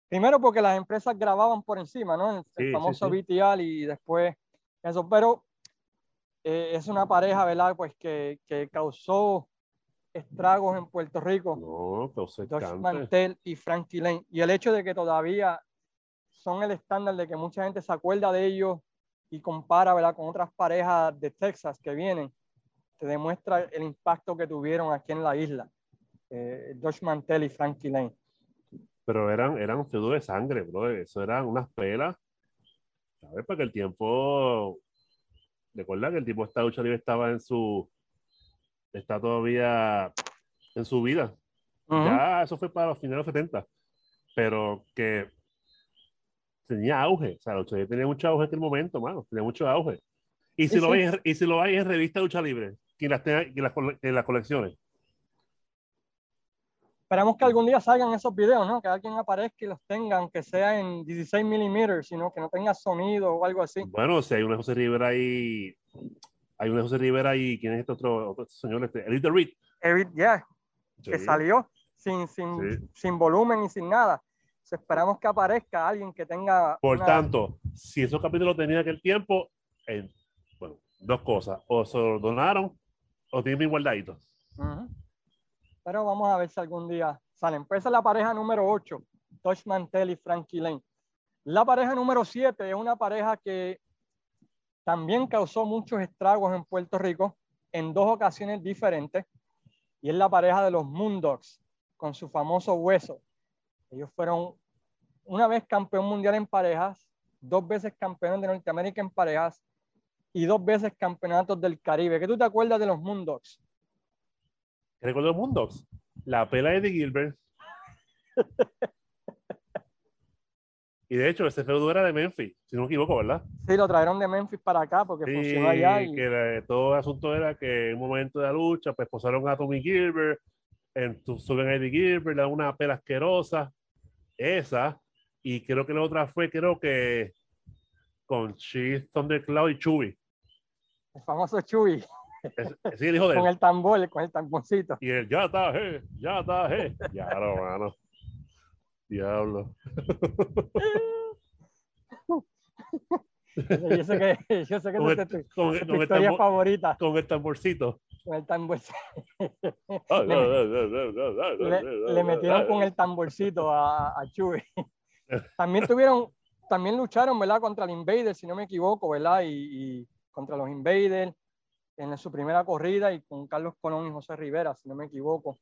Primero porque las empresas grababan por encima, ¿no? El, famoso VTL y después eso, pero eh, es una pareja, ¿verdad? Pues que, que causó estragos en Puerto Rico. No, Josh Mantel y Frankie Lane. Y el hecho de que todavía son el estándar de que mucha gente se acuerda de ellos y compara ¿verdad? con otras parejas de Texas que vienen, te demuestra el impacto que tuvieron aquí en la isla. Eh, Josh Mantel y Frankie Lane. Pero eran, eran feudos de sangre, bro. Eso eran unas pelas. ¿Sabes? Porque el tiempo. Recuerda que el tipo de esta lucha libre estaba en su está todavía en su vida. Ya eso fue para los finales de los 70, pero que tenía auge, o sea, lucha tenía mucho auge en aquel momento, mano, tenía mucho auge. Y si, lo, Hay, y si lo hay en revista Lucha Libre, quien las tenga en las, en las colecciones. Esperamos que algún día salgan esos videos, ¿no? Que alguien aparezca y los tenga, aunque sea en 16 milímetros, sino que no tenga sonido o algo así. Bueno, si hay una José Rivera ahí hay un José Rivera y quién es este otro, señor, este, Elite Reed. Eric, ya, que salió sin, sin, sin volumen y sin nada. esperamos que aparezca alguien que tenga. Por tanto, si esos capítulos tenían aquel tiempo, bueno, dos cosas: o se donaron o tienen bien guardaditos. Pero vamos a ver si algún día salen. Pues la pareja número 8, Tosh Mantel y Frankie Lane. La pareja número 7 es una pareja que también causó muchos estragos en Puerto Rico en dos ocasiones diferentes y es la pareja de los Moondogs con su famoso hueso. Ellos fueron una vez campeón mundial en parejas, dos veces campeón de Norteamérica en parejas y dos veces campeonatos del Caribe. ¿Qué tú te acuerdas de los Moondogs? ¿Qué recuerdo Moondogs? La pelea de Gilbert. *laughs* Y de hecho, ese feudo era de Memphis, si no me equivoco, ¿verdad? Sí, lo trajeron de Memphis para acá porque funcionó allá. Y que todo el asunto era que en un momento de la lucha, pues posaron a Tommy Gilbert, en, suben a Eddie Gilbert, le dan una pela asquerosa. Esa. Y creo que la otra fue, creo que con Cheese, Thundercloud y Chubby. El famoso Chubby. Sí, el hijo de *laughs* Con el tambor, con el tamborcito. Y él, ya está, eh, ya está, eh. Ya, no, mano. Diablo. *laughs* yo sé que, yo sé que con es tu, con, con historia tambor, favorita. Con el tamborcito. Con el tamborcito. *laughs* le, le, metieron con el tamborcito a, a Chuy. También tuvieron, también lucharon, ¿verdad? Contra el Invader, si no me equivoco, ¿verdad? Y, y contra los Invaders en su primera corrida y con Carlos Colón y José Rivera, si no me equivoco.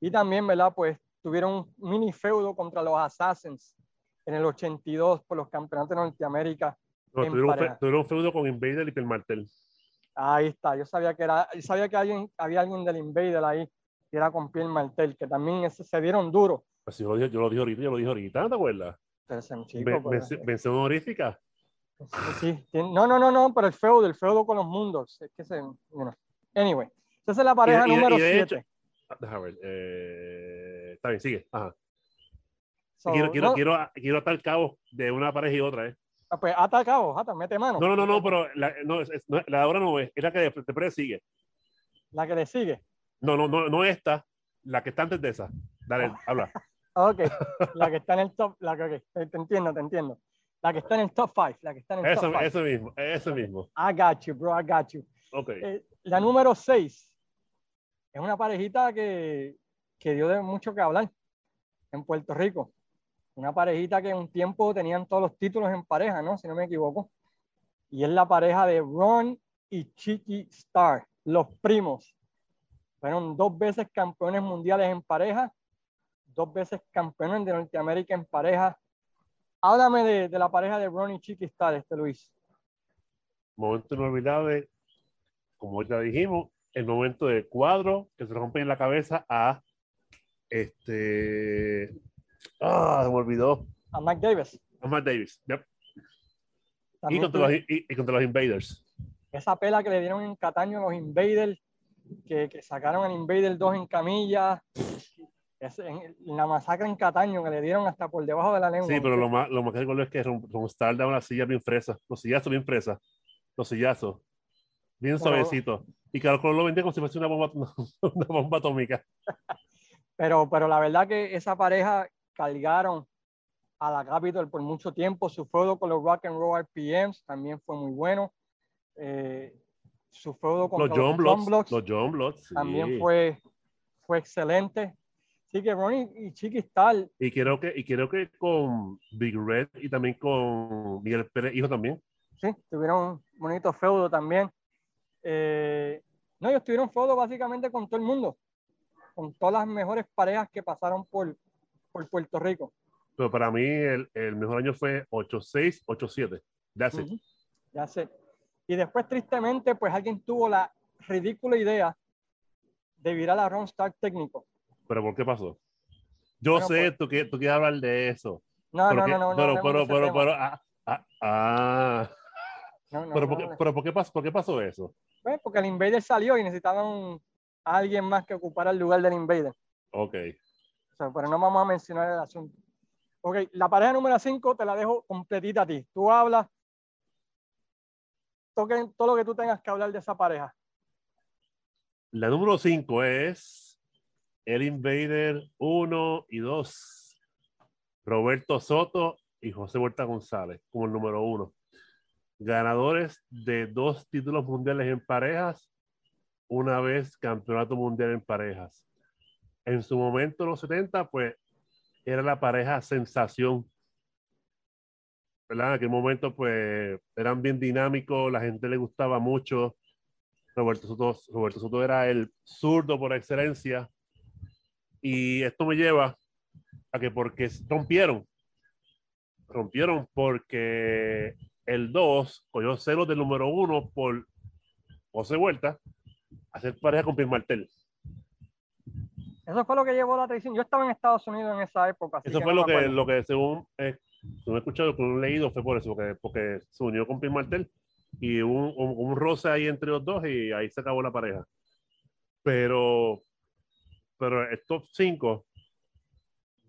Y también, ¿verdad? Pues tuvieron un mini feudo contra los Assassins en el 82 por los campeonatos de Norteamérica. tuvieron, un feudo con Invader y Pel Martel. Ahí está, yo sabía que era, yo sabía que alguien, había alguien del Invader ahí que era con Pierre Martel, que también se dieron duro. Pues yo, lo, yo lo dije ahorita, yo lo dije ahorita, ¿te acuerdas? Mención honorífica. Sí, no, no, no, no, pero el feudo, el feudo con los mundos. Es que se, Anyway, esa es la pareja número 7. Déjame ver. Eh, está bien, sigue. Ajá. quiero, quiero, no, quiero, quiero, atar cabo de una pareja y otra, ¿eh? Ah, pues ata cabo, ata, mete mano. No, no, no, no pero la, no, es, no, la de ahora no es, es la que después sigue. ¿La que le sigue? No, no, no, no esta, la que está antes de esa. Dale, habla. *laughs* ok, la que está en el top, la que, okay. te entiendo, te entiendo. La que está en el top 5, la que está en el eso, top 5. Eso mismo, eso mismo. I got you, bro, I got you. Ok. Eh, la número 6 es una parejita que, que dio de mucho que hablar en Puerto Rico. Una parejita que en un tiempo tenían todos los títulos en pareja, ¿no? Si no me equivoco. Y es la pareja de Ron y Chiqui Star, los primos. Fueron dos veces campeones mundiales en pareja, dos veces campeones de Norteamérica en pareja, háblame de, de la pareja de Ronnie Chiquistar, este Luis. Momento inolvidable, como ya dijimos, el momento del cuadro que se rompe en la cabeza a este. Ah, se me olvidó. A Mike Davis. A Mike Davis, yep. Y contra, los, y, y contra los Invaders. esa pela que le dieron en Cataño a los Invaders, que, que sacaron al Invader 2 en camilla, es- en, la masacre en Cataño que le dieron hasta por debajo de la lengua. Sí, pero lo más, lo más que recuerdo es que Ron, Ron Starr daba una silla bien fresa, los sillazos bien fresas, los sillazos, bien suavecitos. Y Carlos Colón lo vendía como si fuese una bomba, *laughs* una bomba atómica. *laughs* Pero, pero la verdad que esa pareja cargaron a la Capitol por mucho tiempo. Su feudo con los Rock and Roll RPMs también fue muy bueno. Eh, su feudo con Los John Bloods, Bloods los John Bloods, sí. también fue, fue excelente. Así que Ronnie y Chiquistal, Y creo que, y creo que con Big Red y también con Miguel Pérez, hijo también. sí, tuvieron un bonito feudo también. Eh, no, ellos tuvieron feudo básicamente con todo el mundo, con todas las mejores parejas que pasaron por, por Puerto Rico. Pero para mí el, el mejor año fue 8-6, 8-7. That's it. Ujú, Ya sé. Y después, tristemente, pues alguien tuvo la ridícula idea de virar a Ron Stark técnico. Pero ¿por qué pasó? Yo Bueno, sé, pues- tú, que, tú quieres hablar de eso. No, no, no, no, no. pero, de pero, pero, pero, ah, ah, ah. No, no, pero, no ¿por qué, hablemos. pero ¿por qué pasó, por qué pasó eso? Pues, porque el Invader salió y necesitaban a alguien más que ocupara el lugar del Invader. Ok. O sea, pero no vamos a mencionar el asunto. Ok, la pareja número 5 te la dejo completita a ti. Tú hablas toquen todo lo que tú tengas que hablar de esa pareja. La número 5 es el Invader 1 y 2. Roberto Soto y José Huerta González como el número 1. Ganadores de dos títulos mundiales en parejas, una vez campeonato mundial en parejas. En su momento, en los 70, pues era la pareja sensación. ¿Verdad? En aquel momento, pues eran bien dinámicos, la gente le gustaba mucho. Roberto Soto, Roberto Soto era el zurdo por excelencia. Y esto me lleva a que porque rompieron, rompieron porque el 2 cogió celos del número 1 por José Vuelta hacer pareja con Pierre Martel. Eso fue lo que llevó la atención. Yo estaba en Estados Unidos en esa época. así Eso que fue no lo que, lo que según, eh, según he escuchado, según he leído, fue por eso, porque, porque se unió con Pierre Martel y hubo un, un, un roce ahí entre los dos y ahí se acabó la pareja. Pero, pero estos cinco,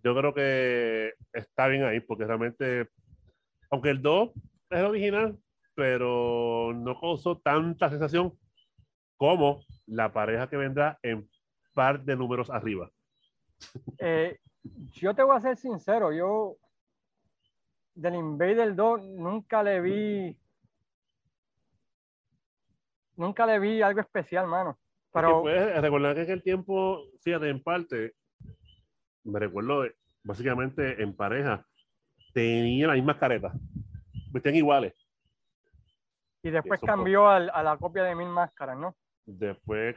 yo creo que está bien ahí, porque realmente, aunque el 2 es el original, pero no causó tanta sensación como la pareja que vendrá en par de números arriba. Eh, yo te voy a ser sincero, yo del Invader 2 nunca le vi nunca le vi algo especial, mano. Pero pues, recordar que en aquel tiempo, fíjate, en parte, me recuerdo de- básicamente en pareja, tenía la misma careta, vestían iguales. y después eso fue- cambió al- a la copia de Mil Máscaras, ¿no? Después,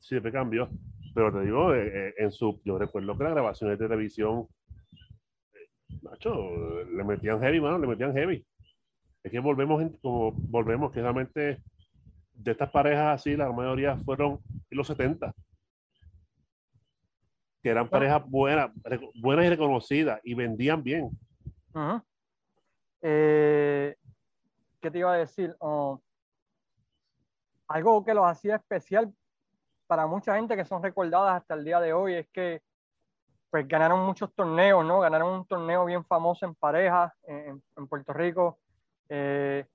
sí, después cambió. Pero te digo, eh, eh, en su, yo recuerdo que las grabaciones de televisión, eh, macho, le metían heavy, mano, le metían heavy. Es que volvemos, en- como volvemos, que realmente de estas parejas así, la mayoría fueron en los 70. Que eran parejas buenas, buenas y reconocidas y vendían bien. Eh, ¿Qué te iba a decir? Oh, algo que los hacía especial para mucha gente que son recordadas hasta el día de hoy es que pues ganaron muchos torneos, ¿no? Ganaron un torneo bien famoso en pareja en, en Puerto Rico. Eh,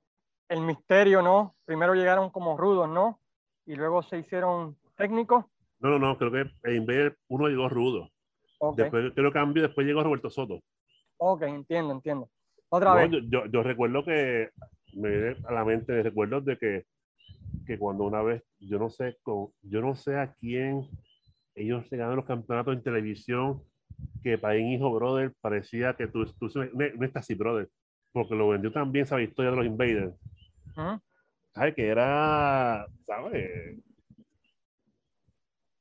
el misterio, ¿no? Primero llegaron como rudos, ¿no? Y luego se hicieron técnicos. No, no, no, creo que en Invader uno llegó rudo. Ok, Después creo que cambió, después llegó Roberto Soto. ok, entiendo, entiendo. Otra No, vez. yo, yo, yo recuerdo que me viene a la mente recuerdos de que, que cuando una vez, yo no sé, con, yo no sé a quién ellos se ganan los campeonatos en televisión, que para un hijo brother parecía que tú, tú no, no estás así, brother, porque lo vendió también esa historia de los Invaders. ¿Sabes? Que era, ¿sabes?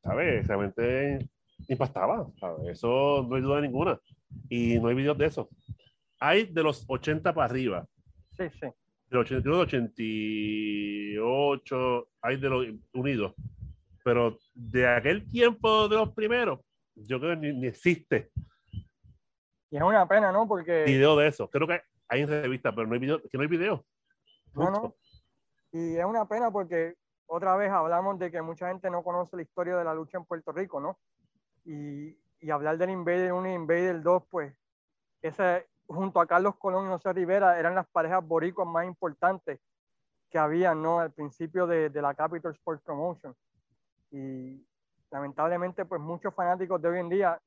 ¿Sabes? Realmente impactaba, ¿sabes? Eso no hay duda ninguna. Y no hay videos de eso. hay de los 80 para arriba. Sí, sí. De los 88, hay de los unidos. Pero de aquel tiempo de los primeros, yo creo que ni, existe. Y es una pena, ¿no? Porque. Video de eso. Creo que hay en revista, pero no hay video. Que no hay video. No, no. Y es una pena porque otra vez hablamos de que mucha gente no conoce la historia de la lucha en Puerto Rico, ¿no? Y, y hablar del Invader 1 y Invader 2, pues, ese, junto a Carlos Colón y José Rivera, eran las parejas boricuas más importantes que había, ¿no? Al principio de, de la Capital Sports Promotion. Y lamentablemente, pues, muchos fanáticos de hoy en día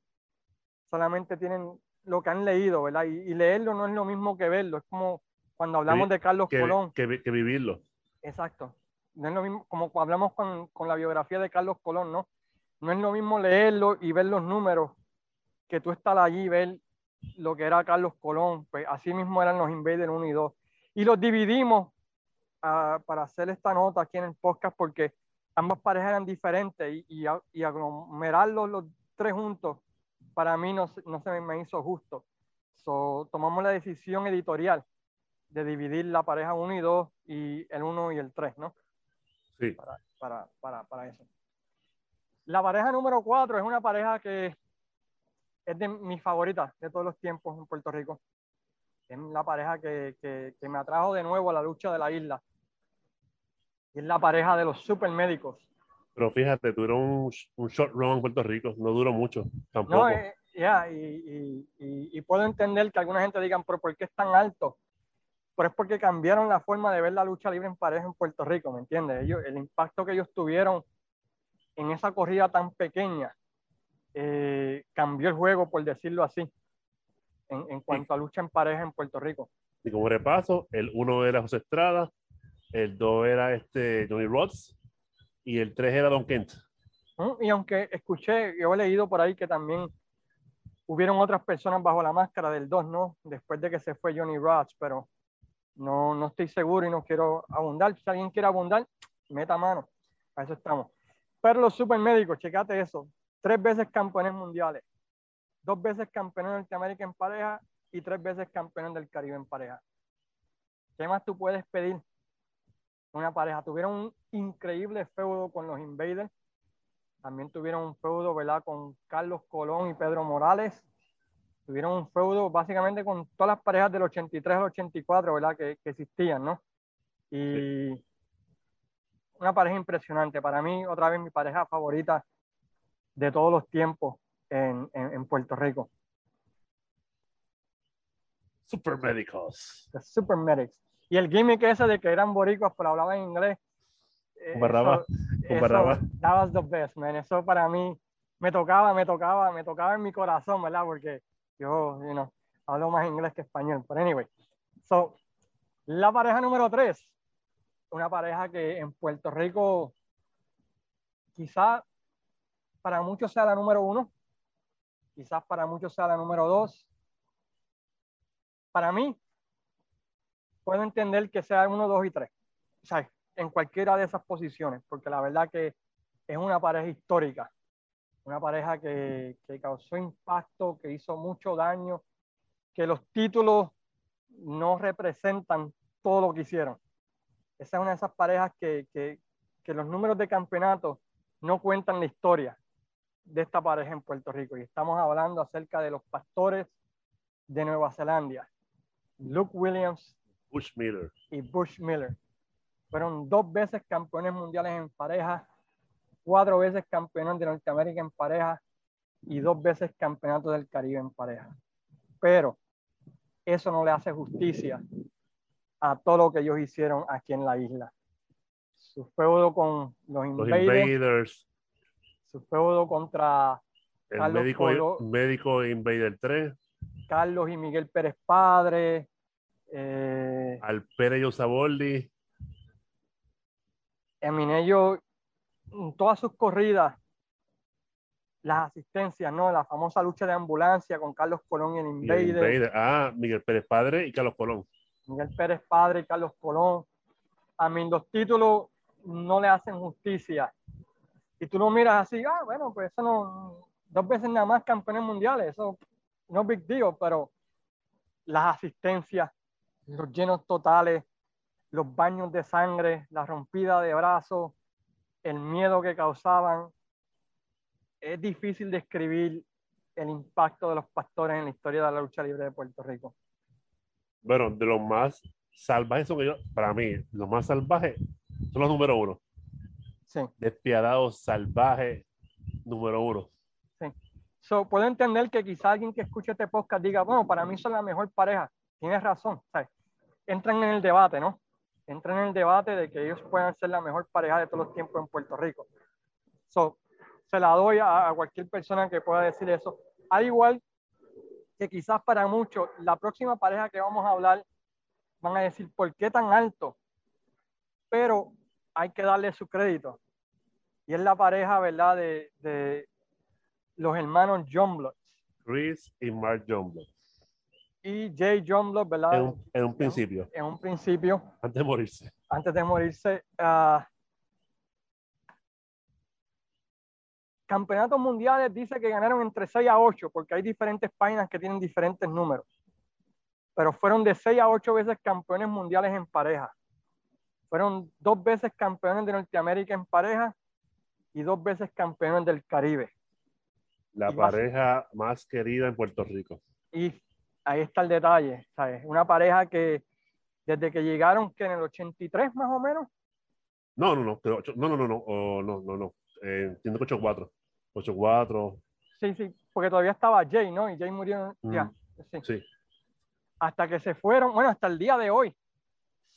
solamente tienen lo que han leído, ¿verdad? Y, leerlo no es lo mismo que verlo, es como cuando hablamos de Carlos Colón. Que, que vivirlo. Exacto no es lo mismo, como hablamos con, con, la biografía de Carlos Colón, ¿no? No es lo mismo leerlo y ver los números que tú estar allí y ver lo que era Carlos Colón. Pues así mismo eran los Invaders 1 y 2. Y los dividimos uh, para hacer esta nota aquí en el podcast porque ambas parejas eran diferentes y, y, y aglomerarlos los tres juntos para mí no, no se me hizo justo. So, tomamos la decisión editorial de dividir la pareja 1 y 2 y el 1 y el 3, ¿no? Sí. Para, para, para, para eso. La pareja número 4 es una pareja que es de mis favoritas de todos los tiempos en Puerto Rico. Es la pareja que, que, que me atrajo de nuevo a la lucha de la isla. Y es la pareja de los supermédicos. Pero fíjate, tuvieron un, un short run en Puerto Rico, no duró mucho tampoco. No, eh, ya, y, y, y, puedo entender que alguna gente digan, pero ¿por qué es tan alto? pero es porque cambiaron la forma de ver la lucha libre en pareja en Puerto Rico, ¿me entiendes? Ellos, el impacto que ellos tuvieron en esa corrida tan pequeña eh, cambió el juego, por decirlo así, en, en cuanto a lucha en pareja en Puerto Rico. Y como repaso, el uno era José Estrada, el dos era este Johnny Rods y el tres era Don Kent. Y aunque escuché, yo he leído por ahí que también hubieron otras personas bajo la máscara del 2, ¿no? Después de que se fue Johnny Rods, pero no, no estoy seguro y no quiero abundar. Si alguien quiere abundar, meta mano. A eso estamos. Pero los supermédicos, checate eso. Tres veces campeones mundiales. Dos veces campeones de Norteamérica en pareja y tres veces campeones del Caribe en pareja. ¿Qué más tú puedes pedir? Una pareja. Tuvieron un increíble feudo con los Invaders. También tuvieron un feudo, ¿verdad? Con Carlos Colón y Pedro Morales tuvieron un feudo básicamente con todas las parejas del 83 al 84, ¿verdad? Que, que existían, ¿no? Y una pareja impresionante. Para mí, otra vez, mi pareja favorita de todos los tiempos en, en, en Puerto Rico. Super Medicals. The Super Medics. Y el gimmick ese de que eran boricuas, pero hablaban inglés. Barraba. Eso, that was the best, man. Eso para mí me tocaba, me tocaba, me tocaba en mi corazón, ¿verdad? Porque yo, you know, hablo más inglés que español. Pero anyway, so, la pareja número tres, una pareja que en Puerto Rico quizás para muchos sea la número uno, quizás para muchos sea la número dos. Para mí, puedo entender que sea uno, dos y tres. O sea, en cualquiera de esas posiciones, porque la verdad que es una pareja histórica una pareja que, que, causó impacto, que hizo mucho daño, que los títulos no representan todo lo que hicieron. Esa es una de esas parejas que, que, que los números de campeonato no cuentan la historia de esta pareja en Puerto Rico. Y estamos hablando acerca de los pastores de Nueva Zelanda, Luke Williams Bush Miller. y Bush Miller. Fueron dos veces campeones mundiales en pareja cuatro veces campeón de Norteamérica en pareja y dos veces campeonato del Caribe en pareja. Pero eso no le hace justicia a todo lo que ellos hicieron aquí en la isla. Su feudo con los Invaders, su feudo contra el Carlos médico, médico Invader 3, Carlos y Miguel Pérez Padre, eh, Alpere Yosaboldi, Eminello todas sus corridas, las asistencias, ¿no? La famosa lucha de ambulancia con Carlos Colón y el Invader. Ah, Miguel Pérez Padre y Carlos Colón. Miguel Pérez Padre y Carlos Colón. A mí los títulos no le hacen justicia. Y tú lo miras así, ah, bueno, pues eso no, dos veces nada más campeones mundiales, eso no big deal, pero las asistencias, los llenos totales, los baños de sangre, la rompida de brazos, el miedo que causaban. Es difícil describir el impacto de los pastores en la historia de la lucha libre de Puerto Rico. Bueno, de los más salvajes son ellos, para mí, los más salvajes son los número uno. Sí. Despiadados, salvajes, número uno. Sí. So, puedo entender que quizá alguien que escuche este podcast diga, bueno, para mí son la mejor pareja. Tienes razón. ¿sabes? Entran en el debate, ¿no? Entran en el debate de que ellos puedan ser la mejor pareja de todos los tiempos en Puerto Rico. So, se la doy a, cualquier persona que pueda decir eso. Al igual que quizás para muchos, la próxima pareja que vamos a hablar van a decir, ¿por qué tan alto? Pero hay que darle su crédito. Y es la pareja, ¿verdad? De, los hermanos John. Chris y Mark John Y Jay John Blood, ¿verdad? En un, en un principio. En un principio. Antes de morirse. Antes de morirse. Uh, campeonatos mundiales dice que ganaron entre 6 a 8, porque hay diferentes páginas que tienen diferentes números. Pero fueron de 6 a 8 veces campeones mundiales en pareja. Fueron dos veces campeones de Norteamérica en pareja y dos veces campeones del Caribe. La Y pareja más querida en Puerto Rico. Y ahí está el detalle, ¿sabes? Una pareja que desde que llegaron, que en el 83 más o menos, No, no, no, ocho- no, no, no, no, oh, no, no, no. Eh, entiendo que 8-4. 8-4, sí, sí, porque todavía estaba Jay, ¿no? Y Jay murió, Mm. ya, sí. sí. hasta que se fueron, bueno, hasta el día de hoy,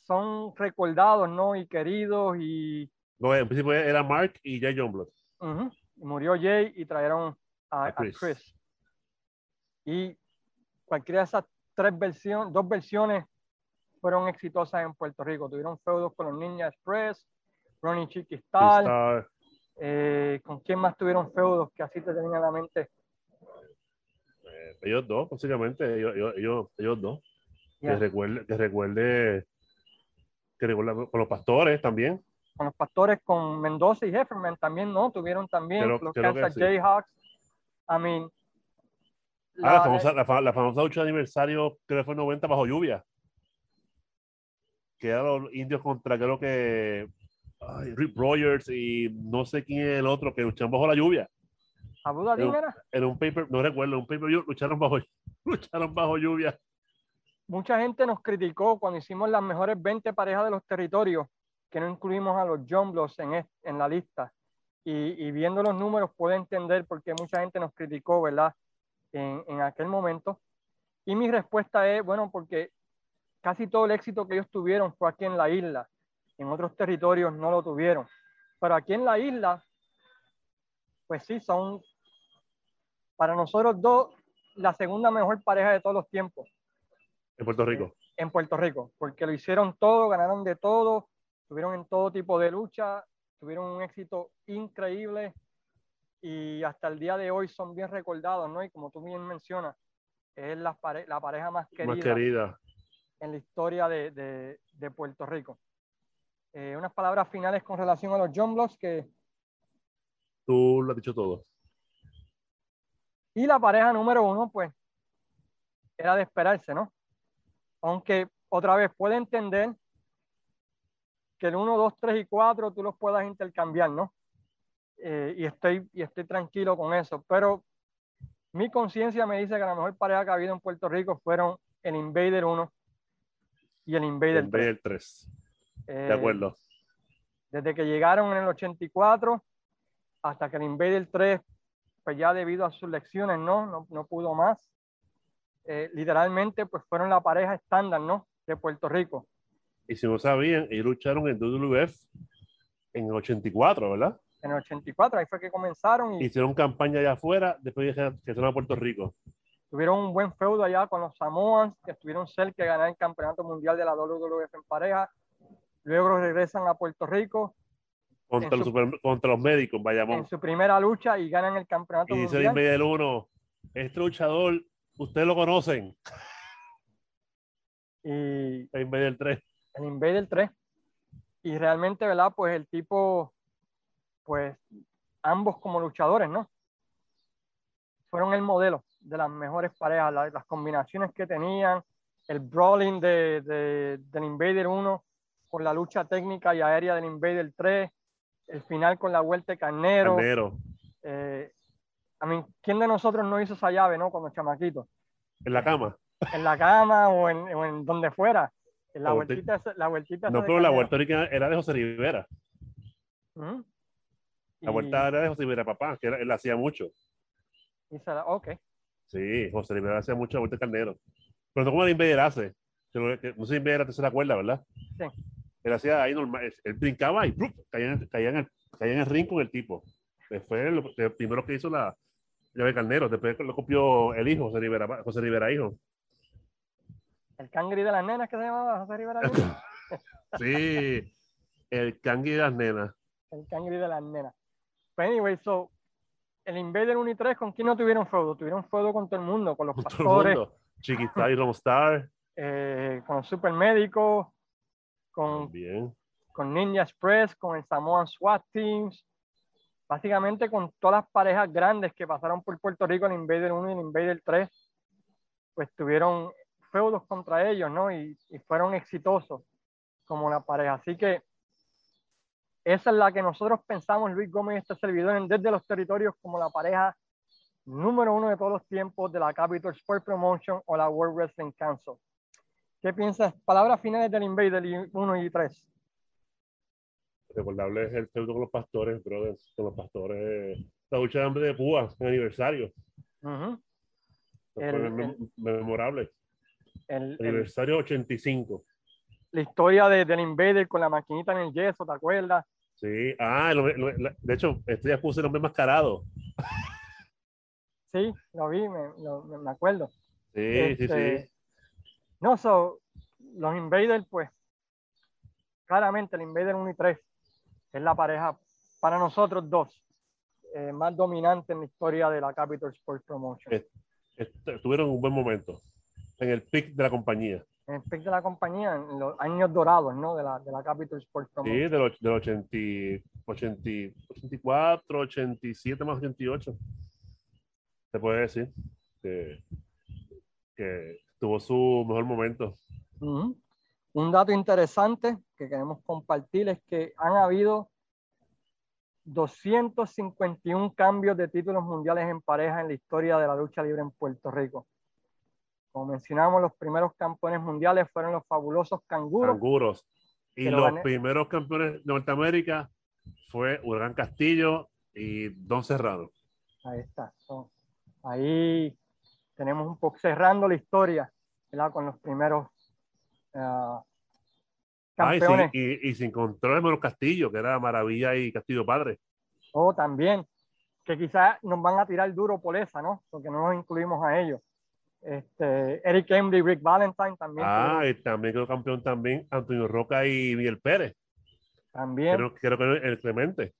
son recordados, ¿no? Y queridos, y No, en principio era Mark y Jay Blood. ujú, murió Jay y trajeron a, A a Chris. Chris. Y cualquiera de esas tres versiones, dos versiones fueron exitosas en Puerto Rico. Tuvieron feudos con los Ninja Express, Ronnie Chiquistal, eh, ¿con quién más tuvieron feudos que así te tenía en la mente? eh, ellos dos, básicamente, ellos, ellos, ellos, ellos dos. Ya, Que recuerde, que recuerde, que recuerde con los pastores también. Con los pastores, con Mendoza y Hefferman también, ¿no? Tuvieron también Creo- los creo que Kansas sí. Jayhawks. I mean, Ah, la famosa, la, la famosa lucha de aniversario, creo que fue en 90 bajo lluvia. Que eran los indios contra, creo que ay, Rick Rogers y no sé quién es el otro que lucharon bajo la lluvia. Abu Dhabi Pero- era. En un paper, no recuerdo, en un paper lucharon bajo, *laughs* lucharon bajo lluvia. Mucha gente nos criticó cuando hicimos las mejores 20 parejas de los territorios, que no incluimos a los John Blows en, en la lista. Y, y viendo los números puedo entender por qué mucha gente nos criticó, ¿verdad? En, en aquel momento. Y mi respuesta es, bueno, porque casi todo el éxito que ellos tuvieron fue aquí en la isla. En otros territorios no lo tuvieron. Pero aquí en la isla, pues sí, son para nosotros dos la segunda mejor pareja de todos los tiempos En Puerto Rico. en Puerto Rico, porque lo hicieron todo, ganaron de todo, estuvieron en todo tipo de lucha, tuvieron un éxito increíble y hasta el día de hoy son bien recordados, ¿no? Y como tú bien mencionas, es la, pare- la pareja más querida, Más querida. en la historia de, de- de Puerto Rico. Eh, unas palabras finales con relación a los John Blocks que Tú lo has dicho todo. Y la pareja número uno, pues, era de esperarse, ¿no? Aunque otra vez puede entender que el 1, 2, 3 y 4 tú los puedas intercambiar, ¿no? Eh, y, estoy, y estoy tranquilo con eso. Pero mi conciencia me dice que la mejor pareja que ha habido en Puerto Rico fueron el Invader 1 y el Invader En vez 3. del 3. Eh, De acuerdo. desde que llegaron en el 84 hasta que el Invader 3, pues ya debido a sus lecciones, ¿no? No, no pudo más. Eh, literalmente, pues fueron la pareja estándar, ¿no? De Puerto Rico. Y si no sabían, ellos lucharon en WWF en el 84, ¿verdad? En el 84, ahí fue que comenzaron y Hicieron campaña allá afuera, después fueron a Puerto Rico. tuvieron un buen feudo allá con los Samoans, que estuvieron cerca de ganar el campeonato mundial de la WWF en pareja. Luego regresan a Puerto Rico Contra, En los, su- super- contra los médicos, en Bayamón. su primera lucha y ganan el campeonato Y dice el mundial. Invader 1, este luchador, ustedes lo conocen, *laughs* Y el Invader 3. el Invader 3. Y realmente, ¿verdad? Pues el tipo, pues ambos como luchadores, ¿no? Fueron el modelo de las mejores parejas, la- las combinaciones que tenían, el brawling de, de, del Invader 1 con la lucha técnica y aérea del Invader 3, el final con la vuelta de Carnero. Carnero. Eh, a mí, ¿quién de nosotros no hizo esa llave, no? Cuando chamaquito. En la cama. En la cama o en, o en donde fuera. En la, La vueltita, la vueltita. No, pero la vuelta era de José Rivera. Ujú. La vuelta era de José Rivera, papá, que él hacía mucho. y se la- ok. Sí, José Rivera hacía mucho la vuelta de carnero. Pero no como el Invader hace. No, sé si Invader era tercera cuerda, ¿verdad? Sí. Él hacía ahí normal. él- Él brincaba y ¡prup! caía, en- caía, en el, caía en el ring con el tipo. Fue el, el primero que hizo la llave de carnero. Después lo copió el hijo, José Rivera, José Rivera hijo. El cangri de las nenas que se llamaba José Rivera. *laughs* Sí, el cangui de las nenas. el cangri de las nenas. Pero anyway, so, el Invader 1 y 3, ¿con quién no tuvieron feudo? Tuvieron feudo con todo el mundo, con los Con pastores. Chiquita y Star eh, con los supermédicos, con, también. con Ninja Express, con el Samoan SWAT Teams, básicamente con todas las parejas grandes que pasaron por Puerto Rico, el Invader 1 y el Invader 3, pues tuvieron feudos contra ellos, ¿no? Y, y fueron exitosos como la pareja. Así que esa es la que nosotros pensamos, Luis Gómez y este servidor, en desde los territorios como la pareja número uno de todos los tiempos de la Capital Sport Promotion o la World Wrestling Council. ¿Qué piensas? Palabras finales del Invader 1 y 3. Recordable es el feudo con los pastores, brothers, con los pastores. La lucha de hambre de Púa, en aniversario. El- memorable. El- Aniversario 85. La historia de, del Invader con la maquinita en el yeso, ¿te acuerdas? Sí, ah, lo- la- de hecho, este día puse el hombre mascarado. Sí, lo vi, me, lo- me- me acuerdo. Sí, sí, Este, sí. No, so, los Invaders, pues, claramente el Invader 1 y 3 es la pareja, para nosotros dos, eh, más dominante en la historia de la Capital Sports Promotion. Eh, Este- tuvieron un buen momento en el pick de la compañía. En el pick de la compañía, en los años dorados, ¿no? De la, de la Capital Sports Sí, Promotion. del, och- del 80, 80, 84, 87 más 88. Se puede decir que, que tuvo su mejor momento. Un dato interesante que queremos compartir es que han habido 251 cambios de títulos mundiales en pareja en la historia de la lucha libre en Puerto Rico. Como mencionamos, los primeros campeones mundiales fueron los fabulosos canguros. Canguros. Y los gané. primeros campeones de Norteamérica fue Huracán Castillo y Don Serrano. Ahí está. Ahí tenemos un poco cerrando la historia ¿verdad? con los primeros ah, Ah, y, campeones. sin, y, y sin control de Menos Castillo, que era Maravilla y Castillo Padre. O también, que quizás nos van a tirar duro por esa, ¿no? Porque no nos incluimos a ellos. Este, Eric Embry y Rick Valentine también. Ah, y también quedó campeón también Antonio Roca y Miguel Pérez. también. Creo, creo que el Clemente.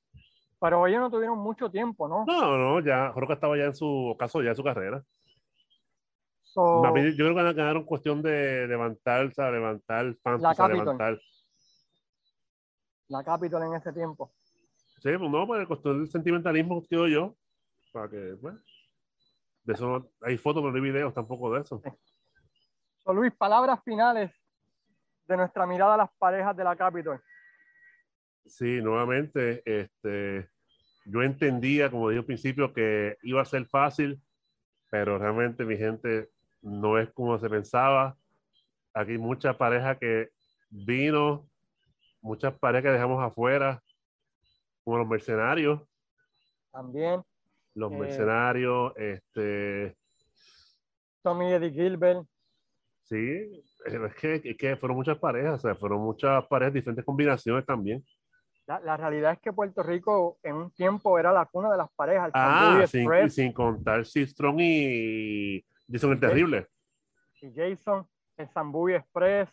pero ellos no tuvieron mucho tiempo, ¿no? No, no, ya Roca estaba ya en su caso, ya en su carrera. So, yo creo que ganaron cuestión de levantar, o sea, levantar fans, La Capitol. levantar. la Capitol en ese tiempo. Sí, pues no, pues cuestión del sentimentalismo, creo yo. Para que, bueno, de eso no- hay fotos, pero no hay videos tampoco de eso. So, Luis, palabras finales de nuestra mirada a las parejas de la Capitol. Sí, nuevamente, este, yo entendía, como dije al principio, que iba a ser fácil, pero realmente mi gente no es como se pensaba. Aquí hay muchas parejas que vino, muchas parejas que dejamos afuera, como los mercenarios, También los Eh. mercenarios, este, Tommy y Eddie Gilbert. sí, es que, es que fueron muchas parejas, o sea, fueron muchas parejas, diferentes combinaciones también. La, la realidad es que Puerto Rico en un tiempo era la cuna de las parejas. el Ah, sin, Express sin contar Strong y Jason el Terrible. y Jason, el Zambuy Express.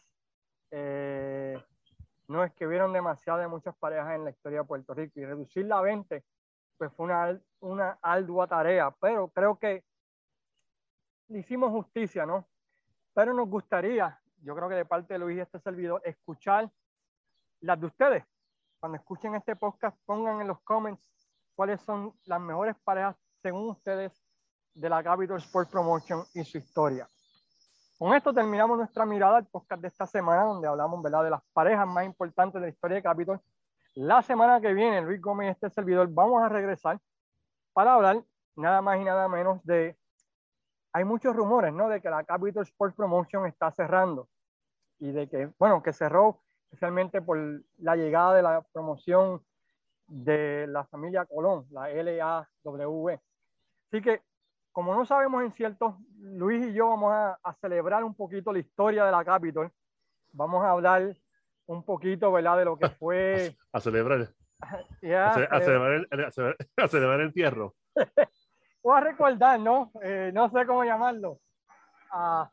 eh, no es que hubieron demasiadas de muchas parejas en la historia de Puerto Rico y reducirla a 20 pues fue una, una ardua tarea, pero creo que le hicimos justicia, ¿no? Pero nos gustaría, yo creo que de parte de Luis y este servidor, escuchar las de ustedes. Cuando escuchen este podcast, pongan en los comments cuáles son las mejores parejas según ustedes de la Capital Sport Promotion y su historia. con esto terminamos nuestra mirada al podcast de esta semana, donde hablamos ¿verdad? de las parejas más importantes de la historia de Capitol. La semana que viene, Luis Gómez y este servidor, vamos a regresar para hablar nada más y nada menos de... Hay muchos rumores, ¿no? De que la Capitol Sports Promotion está cerrando y de que, bueno, que cerró especialmente por la llegada de la promoción de la familia Colón, la LAW. Así que, como no sabemos en cierto, Luis y yo vamos a, a celebrar un poquito la historia de la Capitol. Vamos a hablar un poquito, ¿verdad? De lo que *laughs* fue... A, celebrar. *laughs* Yeah, a, *laughs* a celebrar el, a celebrar- a el entierro. o a recordar, ¿no? Eh, no sé cómo llamarlo. Ah,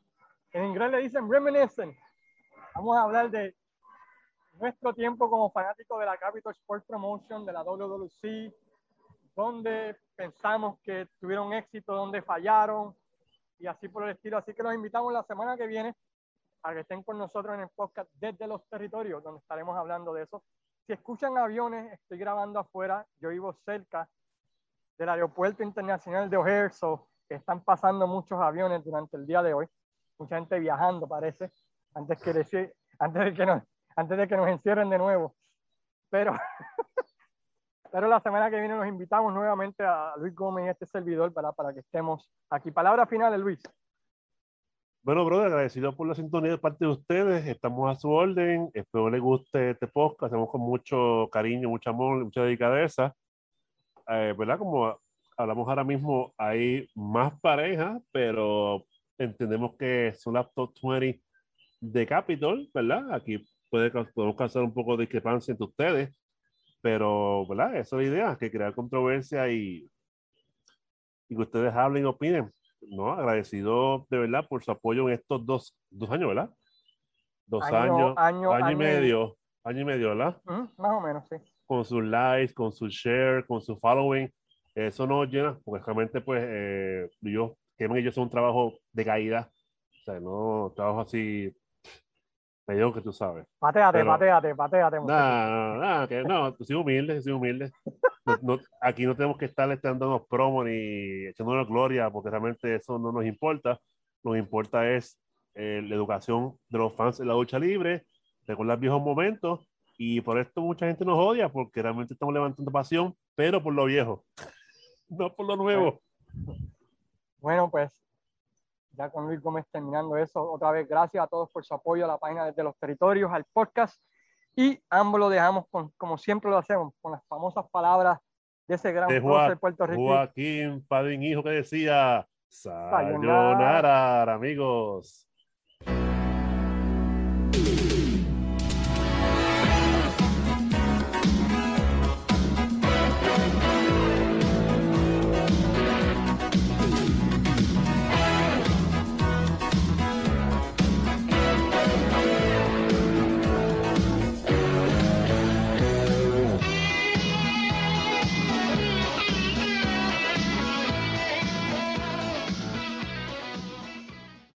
en inglés le dicen reminiscent. Vamos a hablar de nuestro tiempo como fanáticos de la Capital Sports Promotion, de la WWC, donde pensamos que tuvieron éxito, donde fallaron y así por el estilo. Así que los invitamos la semana que viene a que estén con nosotros en el podcast desde los territorios, donde estaremos hablando de eso. Si escuchan aviones, estoy grabando afuera, yo vivo cerca del aeropuerto internacional de O'Hare, so están pasando muchos aviones durante el día de hoy, mucha gente viajando parece, antes, que decir, antes, de, que nos, antes de que nos encierren de nuevo. Pero, *laughs* pero la semana que viene nos invitamos nuevamente a Luis Gómez y este servidor para, para que estemos aquí. Palabras finales, Luis. Bueno, brother, agradecido por la sintonía de parte de ustedes. Estamos a su orden. Espero les guste este podcast. Hacemos con mucho cariño, mucho amor, mucha delicadeza. Eh, ¿Verdad? Como hablamos ahora mismo, hay más parejas, pero entendemos que son las top 20 de Capitol, ¿verdad? Aquí puede, podemos causar un poco de discrepancia entre ustedes, pero, ¿verdad? Esa es la idea, que crear controversia y, y que ustedes hablen y opinen. ¿No? Agradecido de verdad por su apoyo en estos dos, dos años, ¿verdad? Dos Año- años, año- año, y año y- medio, año y medio, ¿verdad? Más o menos, sí. Con sus likes, con su share, con su following. Eso nos llena, porque realmente, pues, eh, yo, que ellos son un trabajo de caída, o sea, no trabajo así, medio que tú sabes. Pateate, Pero- pateate, pateate. muchacho. Nada, nada, que no, soy humilde, soy humilde. No- no- aquí no tenemos que estar dándonos promos ni echándonos gloria, porque realmente eso no nos importa. Lo que importa es eh, la educación de los fans en la lucha libre, recordar viejos momentos, y por esto mucha gente nos odia, porque realmente estamos levantando pasión, pero por lo viejo, *laughs* no por lo nuevo. Bueno, pues ya con Luis Gómez terminando eso, otra vez gracias a todos por su apoyo a la página desde los territorios, al podcast. Y ambos lo dejamos, con, como siempre lo hacemos, con las famosas palabras de ese gran De prócer Joa- puertorriqueño. Joaquín Padín Hijo que decía, Sayonara. Sayonara, amigos.